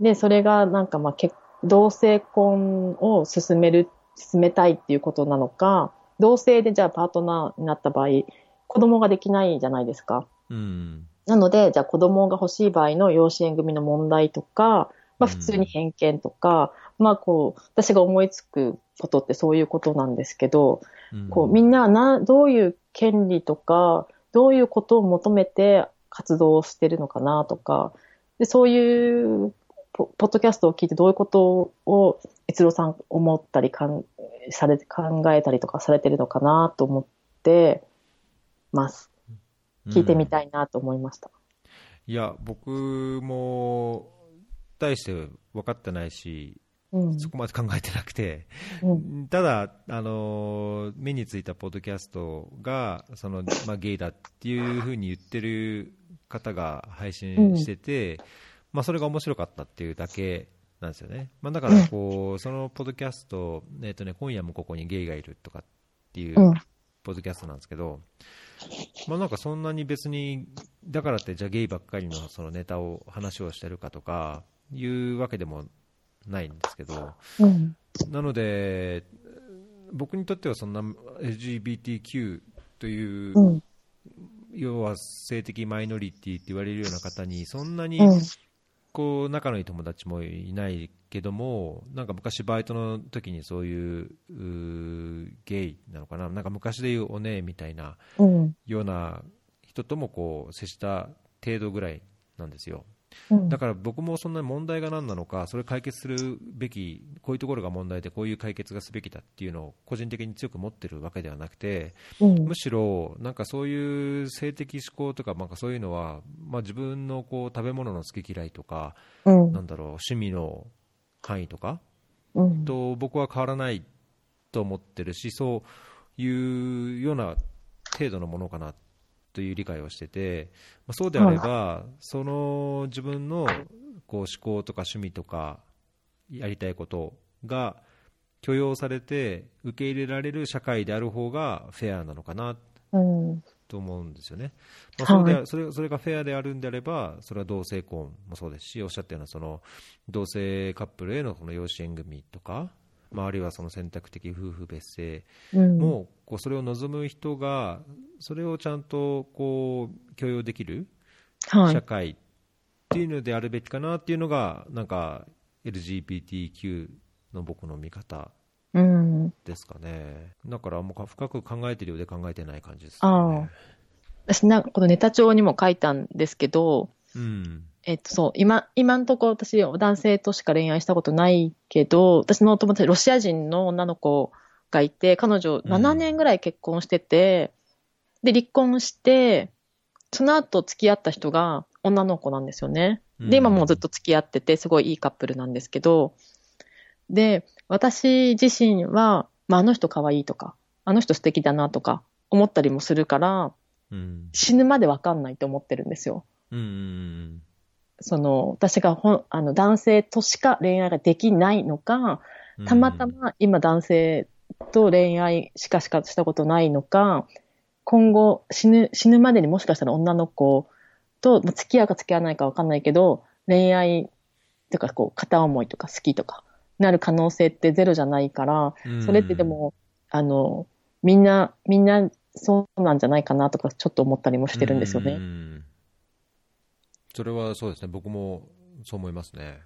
S2: で、それがなんかまあ結同性婚を進める、進めたいっていうことなのか、同性でじゃあパートナーになった場合、子供ができないじゃないですか。
S1: うん。
S2: なので、じゃあ子供が欲しい場合の養子縁組の問題とか、まあ普通に偏見とか、まあこう、私が思いつくことってそういうことなんですけど、
S1: うん
S2: こうみんなな、どういう権利とか、どういうことを求めて活動をしてるのかなとか、でそういうポポッドキャストを聞いてどういうことを逸郎さん思ったりかんされ考えたりとかされてるのかなと思ってます。聞いてみたいなと思いました。
S1: いや、僕も、大して分かってないし、
S2: うん。
S1: そこまで考えてなくて、
S2: うん。
S1: ただ、あの目についたポッドキャストがその、まあ、ゲイだっていうふうに言ってる方が配信してて、まあ、それが面白かったっていうだけなんですよね、まあ、だからこう、そのポッドキャスト、えーとね、今夜もここにゲイがいるとかっていう
S2: うん。
S1: ポッドキャストなんですけど、まあ、なんかそんなに別に、だからってじゃあゲイばっかりのそのネタを話をしてるかとかいうわけでもないんですけど。
S2: うん。
S1: なので、僕にとってはそんな LGBTQ という、
S2: うん。
S1: 要は性的マイノリティって言われるような方に、そんなに
S2: うん。
S1: こう仲のいい友達もいないけども、なんか昔、バイトの時にそういうゲイなのかな、なんか昔でいうおねえみたいな
S2: うん。
S1: ような人ともこう接した程度ぐらいなんですよ。
S2: うん。
S1: だから僕もそんなに問題が何なのか、それ解決するべき、こういうところが問題で、こういう解決がすべきだっていうのを個人的に強く持ってるわけではなくて、
S2: うん。
S1: むしろ、なんかそういう性的思考とか、なんかそういうのは、まあ、自分のこう食べ物の好き嫌いとか、
S2: うん。
S1: なんだろう、趣味の範囲とか
S2: うん。
S1: と僕は変わらないと思ってるし、そういうような程度のものかなという理解をしてて、まあ、そうであれば、その自分のこう思考とか趣味とかやりたいことが許容されて受け入れられる社会である方がフェアなのかな
S2: うん
S1: と思うんですよね。まあ、それで
S2: は
S1: それそれがフェアであるんであれば、それは同性婚もそうですし、おっしゃったようなその同性カップルへのこの養子縁組とか、まあ、あるいはその選択的夫婦別姓
S2: うん
S1: も、こうそれを望む人が、それをちゃんとこう許容できる
S2: はい。
S1: 社会っていうのであるべきかなっていうのが、なんか LGBTQ の僕の見方
S2: うん。
S1: ですかね。だからもう深く考えてるようで考えてない感じです
S2: あ
S1: ね
S2: あ。私なこのネタ帳にも書いたんですけど、
S1: うん。
S2: えっとそう、今、今のところ私男性としか恋愛したことないけど、私の友達、ロシア人の女の子がいて、彼女
S1: うん
S2: 7年ぐらい結婚してて、で、離婚して、その後付き合った人が女の子なんですよね。で、今もうずっと付き合ってて、すごいいいカップルなんですけど、で、私自身は、まあ、あの人可愛いとか、あの人素敵だなとか思ったりもするから、
S1: うん。
S2: 死ぬまでわかんないと思ってるんですよ。
S1: うんうん
S2: その、私がほんあの男性としか恋愛ができないのか、
S1: うん。
S2: たまたま今男性と恋愛しかしかしたことないのか、今後死ぬ、死ぬまでにもしかしたら女の子とまあ付き合うか付き合わないかわかんないけど、恋愛とかこう片思いとか好きとかなる可能性ってゼロじゃないから、
S1: うん。
S2: それってでも、あの、みんな、みんなそうなんじゃないかなとかちょっと思ったりもしてるんですよね。
S1: うんそれはそうですね、僕もそう思いますね。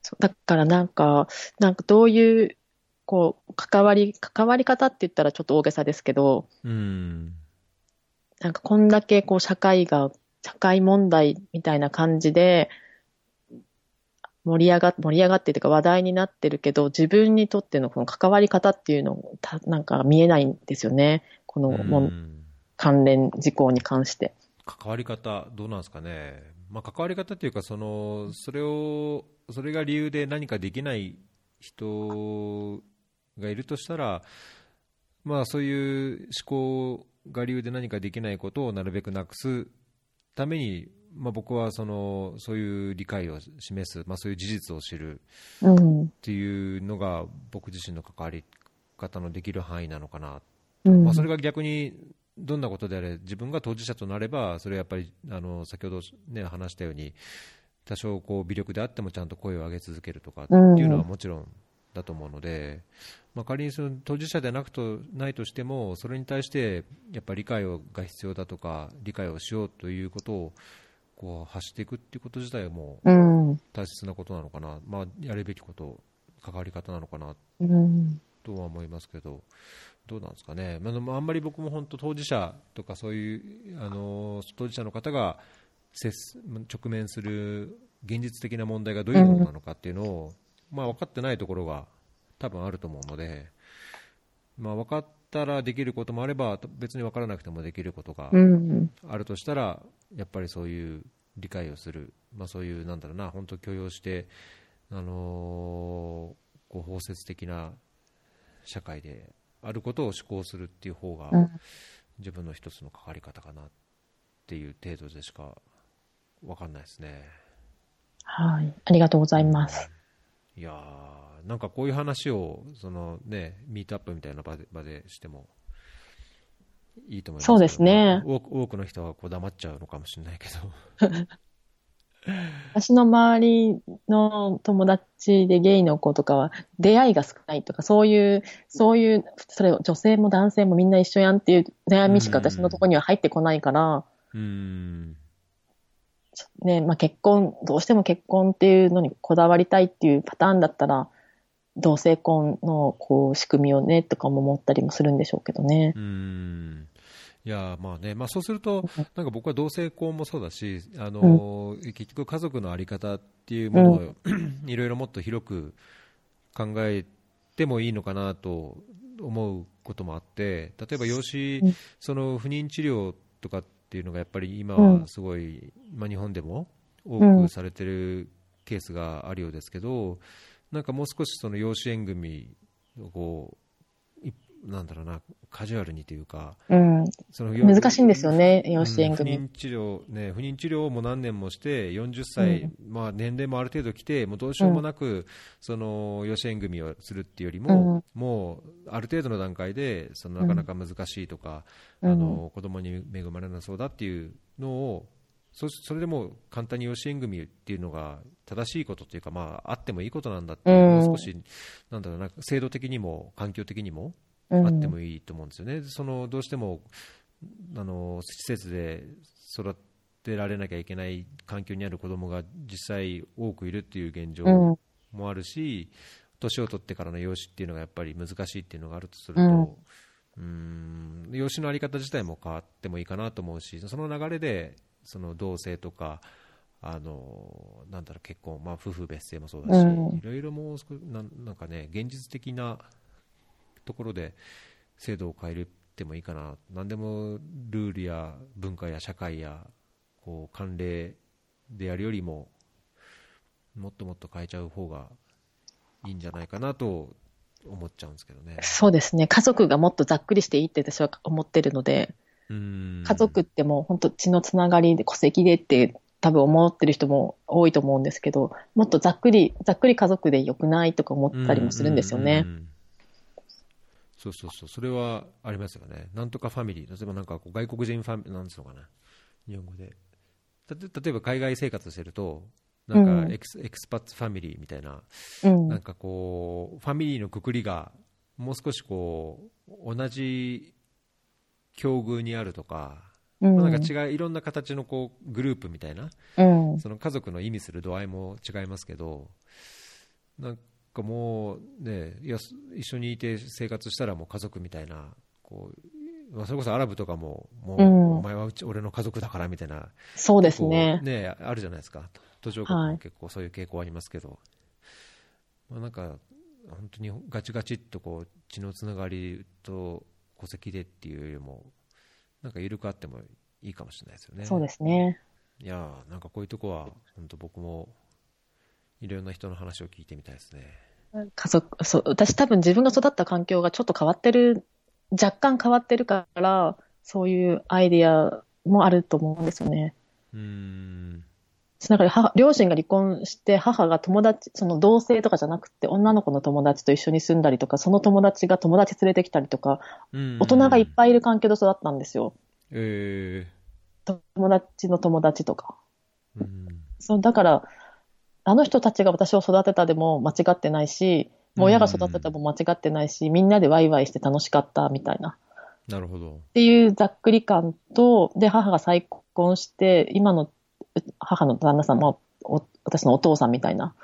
S2: そうだからなんか、なんかどういう、こう、関わり、関わり方って言ったらちょっと大げさですけど、
S1: うん。
S2: なんかこんだけこう社会が、社会問題みたいな感じで、盛り上が、盛り上がってというか話題になってるけど、自分にとってのこの関わり方っていうのをた、なんか見えないんですよね。このもん関連事項に関して。
S1: 関わり方、どうなんですかね、まあ、関わり方というかその、それを、それが理由で何かできない人がいるとしたら、まあ、そういう思考が理由で何かできないことをなるべくなくすために、まあ、僕はそのそういう理解を示す、まあ、そういう事実を知る
S2: うん。
S1: っていうのが僕自身の関わり方のできる範囲なのかな
S2: うん。
S1: まあ、それが逆にどんなことであれ自分が当事者となればそれはやっぱりあの先ほど、ね、話したように多少こう微力であってもちゃんと声を上げ続けるとかっていうのはもちろんだと思うので、まあ、仮にその当事者でなくとないとしてもそれに対してやっぱり理解をが必要だとか理解をしようということをこう発していくっていうこと自体はも。大切なことなのかな、まあ、やるべきこと関わり方なのかな
S2: うん。
S1: とは思いますけど、どうなんですかね、まああんまり僕も本当、当事者とかそういう、あの当事者の方が直面する現実的な問題がどういうものなのかっていうのを、まあ、分かってないところが多分あると思うので、まあ、分かったらできることもあれば、別に分からなくてもできることが
S2: うん。
S1: あるとしたら、やっぱりそういう理解をする、まあ、そういうなんだろうな、本当許容して、あのーこう包摂的な社会であることを志向するっていう方が、
S2: うん
S1: 自分の一つの関わり方かなっていう程度でしか分かんないですね。
S2: はい。ありがとうございます。
S1: いやーなんかこういう話をその、ね、ミートアップみたいな場で場でしてもいいと思います
S2: そうですね
S1: 多くの人はこう黙っちゃうのかもしれないけど。
S2: 私の周りの友達でゲイの子とかは出会いが少ないとか、そういう、そういう、それ女性も男性もみんな一緒やんっていう悩みしか私のところには入ってこないから、
S1: うーん
S2: ね、まあ結婚、どうしても結婚っていうのにこだわりたいっていうパターンだったら、同性婚のこう仕組みをねとかも思ったりもするんでしょうけどね。
S1: うーんいやまあねまあ、そうすると、なんか僕は同性婚もそうだし、あの結局、家族の在り方っていうものを、いろいろもっと広く考えてもいいのかなと思うこともあって、例えば養子、
S2: うん。
S1: その不妊治療とかっていうのがやっぱり今はすごい、まあ、日本でも多くされてるケースがあるようですけど、なんかもう少しその養子縁組をこういなんだろうなカジュアルにというか
S2: うん。
S1: その
S2: 難しいんですよね、養子縁組。
S1: うん不妊治療、ね、不妊治療も何年もして、40歳、まあ、年齢もある程度来て、もうどうしようもなく、その養子縁組をするっていうよりも、もうある程度の段階で、そのなかなか難しいとか、
S2: うん。
S1: あの子供に恵まれなそうだっていうのを、そそれでも簡単に養子縁組っていうのが正しいことというか、まあ、あってもいいことなんだっていう、
S2: うん。
S1: もう少し、なんだろうな、制度的にも環境的にも、
S2: うん
S1: あってもいいと思うんですよね、そのどうしてもあの施設で育てられなきゃいけない環境にある子供が実際多くいるっていう現状
S2: うん。
S1: もあるし、年を取ってからの養子っていうのがやっぱり難しいっていうのがあるとすると、
S2: うん。
S1: 養子のあり方自体も変わってもいいかなと思うし、その流れでその同性とか、あのなんだろう結婚、まあ、夫婦別姓もそうだし、
S2: うん。
S1: いろいろもうなんなんかね、現実的なところで制度を変えてもいいかな、何でもルールや文化や社会やこう慣例でやるよりも、もっともっと変えちゃう方がいいんじゃないかなと思っちゃうんですけどね。
S2: そうですね。家族がもっとざっくりしていいって私は思ってるので、
S1: うん
S2: 家族ってもう本当血のつながりで戸籍でって多分思ってる人も多いと思うんですけど、もっとざっくり、ざっくり家族で良くないとか思ったりもするんですよね
S1: う。んそうそうそう、それはありますよね。なんとかファミリー、例えばなんかこう外国人ファミリー、なんつうのかな、日本語で。たと例えば海外生活してると、なん
S2: うん
S1: か ex,、expats family みたいな、
S2: うん。
S1: なんかこう、ファミリーのくくりが、もう少しこう、同じ境遇にあるとか、
S2: うん
S1: まあなんか違う、いろんな形のこうグループみたいな、
S2: うん。
S1: その家族の意味する度合いも違いますけど、なんかもうね、いや一緒にいて生活したらもう家族みたいな、こうまあ、それこそアラブとかも、もう、
S2: うん。
S1: お前はうち俺の家族だからみたいな、
S2: そうですね。
S1: ねあるじゃないですか、途上国も結構そういう傾向ありますけど、まあ、なんか本当にガチガチっとこう血のつながりと戸籍でっていうよりも、なんか緩くあってもいいかもしれないですよね。
S2: そうですね。
S1: いやーなんかこういうとこは本当僕もいろんな人の話を聞いてみたいですね。
S2: 家族、そう、私多分自分が育った環境がちょっと変わってる、若干変わってるから、そういうアイディアもあると思うんですよね。
S1: うーん
S2: なんか母両親が離婚して、母が友達、その同性とかじゃなくて、女の子の友達と一緒に住んだりとか、その友達が友達連れてきたりとか、
S1: うん
S2: 大人がいっぱいいる環境で育ったんですよ。
S1: え
S2: 友達の友達とか。
S1: ーうん
S2: そう、だから、あの人たちが私を育てたでも間違ってないし、もう親が育てたも間違ってないし、みんなでワイワイして楽しかったみたいな。
S1: なるほど。
S2: っていうざっくり感と、で、母が再婚して、今のう母の旦那さんも、お私のお父さんみたいな。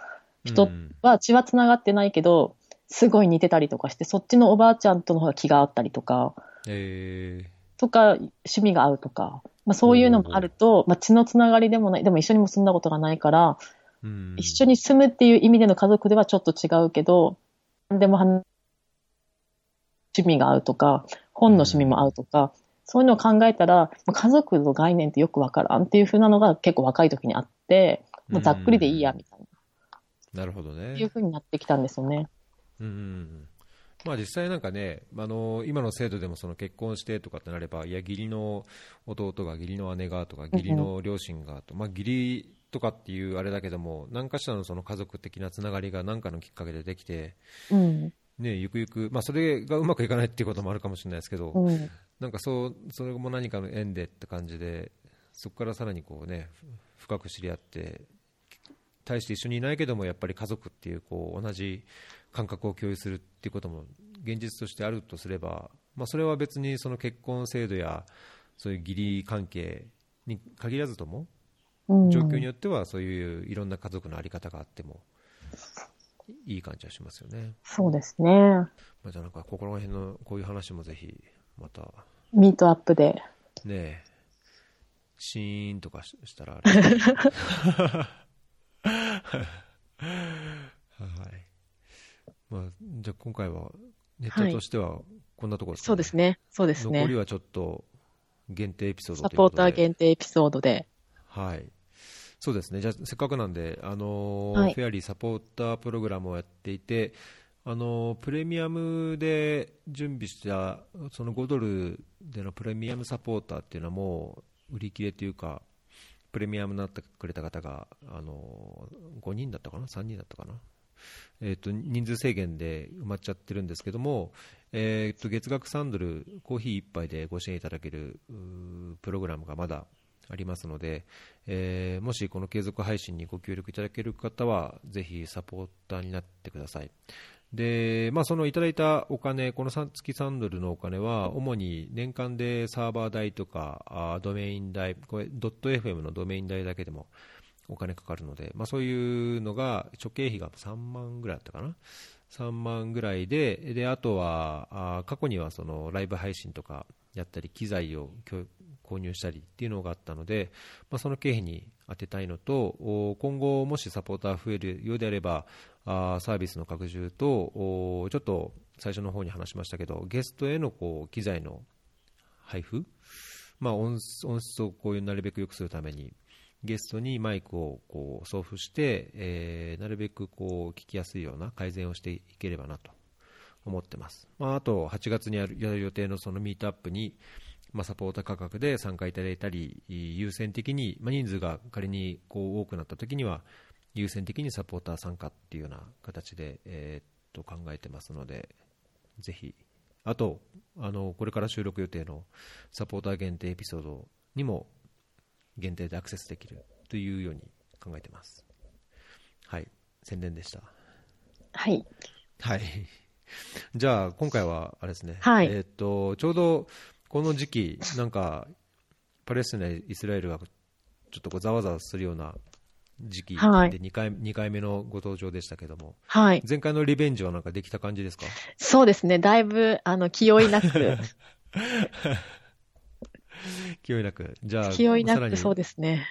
S2: 人
S1: うん
S2: は血は繋がってないけど、すごい似てたりとかして、そっちのおばあちゃんとの方が気が合ったりとか、
S1: え
S2: とか、趣味が合うとか、まあそういうのもあると、まあ血のつながりでもない、でも一緒にも住んだことがないから、
S1: ーうん。
S2: 一緒に住むっていう意味での家族ではちょっと違うけど、でも話趣味が合うとか、本の趣味も合うとか、そういうのを考えたら、まあ家族の概念ってよくわからんっていう風なのが結構若い時にあって、もうざっくりでいいや、みたいな、
S1: なるほどね。
S2: いう風になってきたんですよね。
S1: うんうんうん。まあ、実際なんかね、あの今の制度でもその結婚してとかってなれば、いや、義理の弟が、義理の姉がとか、義理の両親がと、まあ、義理とかっていうあれだけども、何かしらのその家族的なつながりが何かのきっかけでできて、
S2: うん。
S1: ね、ゆくゆく、まあ、それがうまくいかないっていうこともあるかもしれないですけど、
S2: うん。
S1: なんかそう、それも何かの縁でって感じで、そこからさらにこうね、ふ深く知り合って、対して一緒にいないけども、やっぱり家族っていうこう同じ感覚を共有するっていうことも現実としてあるとすれば、まあ、それは別にその結婚制度やそういう義理関係に限らずとも、
S2: うん
S1: 状況によってはそういういろんな家族の在り方があってもいい感じはしますよね。
S2: そうですね。
S1: まあ、じゃあなんかここら辺のこういう話もぜひまた
S2: ミートアップで。
S1: ねえ、シーンとかししたらあれ はい。まあ、じゃあ今回はネタとしてはこんなところですか、
S2: そうですね。そうですね
S1: 残り。はちょっと限定エピソード
S2: サポーター限定エピソードで。
S1: はい。そうですね。じゃあ、せっかくなんで、あのー
S2: はい
S1: フェアリーサポータープログラムをやっていて、あのープレミアムで準備した、その5ドルでのプレミアムサポーターっていうのはもう売り切れというか、プレミアムになってくれた方が、あのー5人だったかな ?3 人だったかな？えー、と人数制限で埋まっちゃってるんですけども、えー、と月額3ドル、コーヒー1杯でご支援いただけるプログラムがまだありますので、えーもしこの継続配信にご協力いただける方は、ぜひサポーターになってください。で、まあ、そのいただいたお金、この月3ドルのお金は、主に年間でサーバー代とか、あドメイン代、これ、ドット FM のドメイン代だけでもお金かかるので、まあ、そういうのが、諸経費が3万ぐらいだったかな？3万ぐらいで、であとはあ過去にはそのライブ配信とかやったり、機材を購入したりっていうのがあったので、まあ、その経費に当てたいのと、今後、もしサポーター増えるようであれば、あサービスの拡充と、ちょっと最初の方に話しましたけど、ゲストへのこう機材の配布、まあ、音音質をこういうなるべく良くするために、ゲストにマイクをこう送付して、えーなるべくこう聞きやすいような改善をしていければなと思ってます。まあ、あと、8月にやる予定のそのミートアップに、まあ、サポーター価格で参加いただいたり、優先的に、まあ、人数が仮にこう多くなった時には、優先的にサポーター参加っていうような形で、えーっと考えてますので、ぜひ、あと、あのこれから収録予定のサポーター限定エピソードにも限定でアクセスできるというように考えてます。はい、宣伝でした。
S2: はい。
S1: はい。じゃあ、今回は、あれですね。
S2: はい
S1: えーっと、ちょうど、この時期、なんか、パレスチナ、イスラエルが、ちょっとこう、ざわざわするような時期で
S2: はい
S1: 2回、目のご登場でしたけども、
S2: はい。
S1: 前回のリベンジはなんかできた感じですか？
S2: そうですね。だいぶ、あの、気負いなく、
S1: 気負いなく。じゃあ、
S2: 気負いなく、そうですね。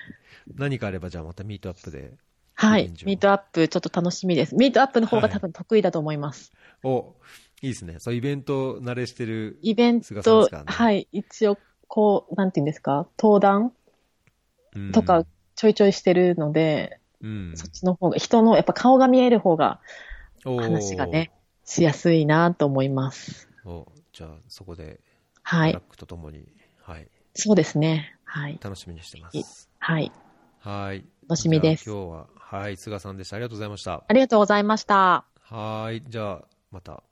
S1: 何かあれば、じゃあまたミートアップで。
S2: はいミートアップ、ちょっと楽しみです。ミートアップの方が多分得意だと思います。
S1: お、いいですね。そう、イベント慣れしてる。
S2: イベント、
S1: ね
S2: はい。一応、こう、なんていうんですか、登壇
S1: うん
S2: とか、ちょいちょいしてるので、
S1: うん。
S2: そっちの方が、人の、やっぱ顔が見える方が話がね、しやすいなと思います。
S1: おじゃあ、そこで、
S2: はい
S1: トラッ。クとともに、はい、
S2: そうですね。はい。
S1: 楽しみにしてます。
S2: はい。
S1: はい。
S2: 楽しみです
S1: 今日は、はい、菅さんでした。ありがとうございました。
S2: ありがとうございました。
S1: はい。じゃあ、また。